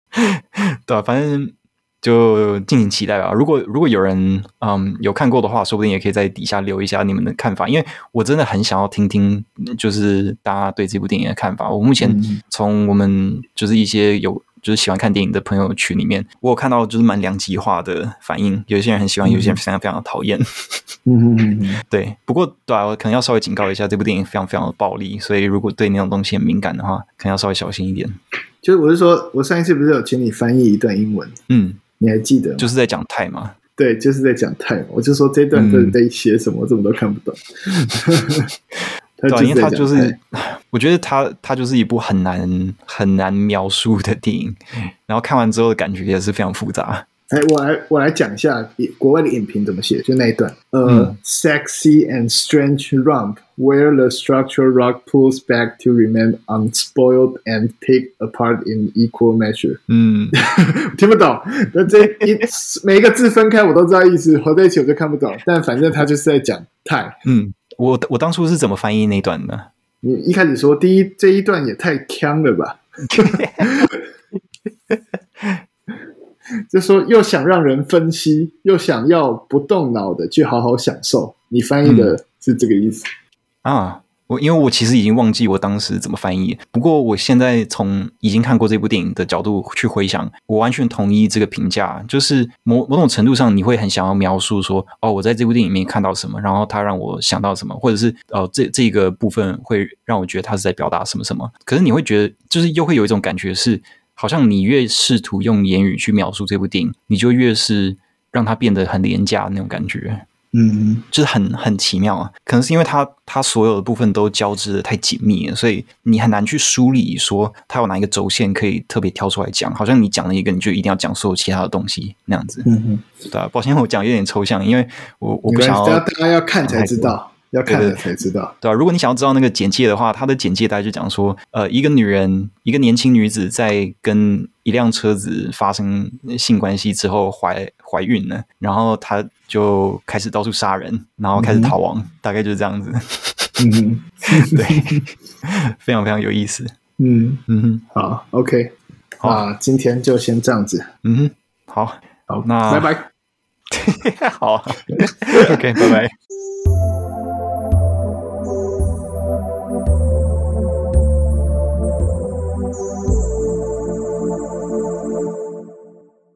[laughs] 对啊，反正。就敬请期待吧。如果如果有人嗯有看过的话，说不定也可以在底下留一下你们的看法，因为我真的很想要听听，就是大家对这部电影的看法。我目前从我们就是一些有就是喜欢看电影的朋友群里面，我有看到就是蛮两极化的反应，有些人很喜欢，有些人非常非常的讨厌。[laughs] 嗯嗯嗯 [laughs] 对，不过对啊，我可能要稍微警告一下，这部电影非常非常的暴力，所以如果对那种东西很敏感的话，可能要稍微小心一点。就是我是说，我上一次不是有请你翻译一段英文？嗯。你还记得？就是在讲泰吗？对，就是在讲泰。我就说这段到底在写什么，我怎么都看不懂。[laughs] 对，因为他就是，我觉得他他就是一部很难很难描述的电影，然后看完之后的感觉也是非常复杂。哎，我来我来讲一下国外的影评怎么写，就那一段。呃、嗯、，sexy and strange romp where the structural rock pulls back to remain unspoiled and picked apart in equal measure。嗯，[laughs] 听不懂。那这一 [laughs] 每一个字分开我都知道意思，合在一起我就看不懂。但反正他就是在讲太。嗯，我我当初是怎么翻译那段的？你一开始说第一这一段也太呛了吧？[laughs] 就说又想让人分析，又想要不动脑的去好好享受。你翻译的是这个意思、嗯、啊？我因为我其实已经忘记我当时怎么翻译。不过我现在从已经看过这部电影的角度去回想，我完全同意这个评价。就是某某种程度上，你会很想要描述说，哦，我在这部电影里面看到什么，然后它让我想到什么，或者是呃，这这个部分会让我觉得它是在表达什么什么。可是你会觉得，就是又会有一种感觉是。好像你越试图用言语去描述这部电影，你就越是让它变得很廉价那种感觉。嗯，就是很很奇妙啊。可能是因为它它所有的部分都交织的太紧密了，所以你很难去梳理说它有哪一个轴线可以特别挑出来讲。好像你讲了一个，你就一定要讲所有其他的东西那样子。嗯哼，对啊，抱歉，我讲有点抽象，因为我我不想要大家要看才知道。要 [laughs] 看了才知道，对吧？如果你想要知道那个简介的话，它的简介大概就讲说，呃，一个女人，一个年轻女子在跟一辆车子发生性关系之后怀怀孕了，然后她就开始到处杀人，然后开始逃亡，嗯、大概就是这样子。嗯，[laughs] 对，非常非常有意思。嗯嗯，好，OK，好啊，今天就先这样子。嗯哼，好，好，那拜拜。[laughs] [laughs] 好，OK，拜拜。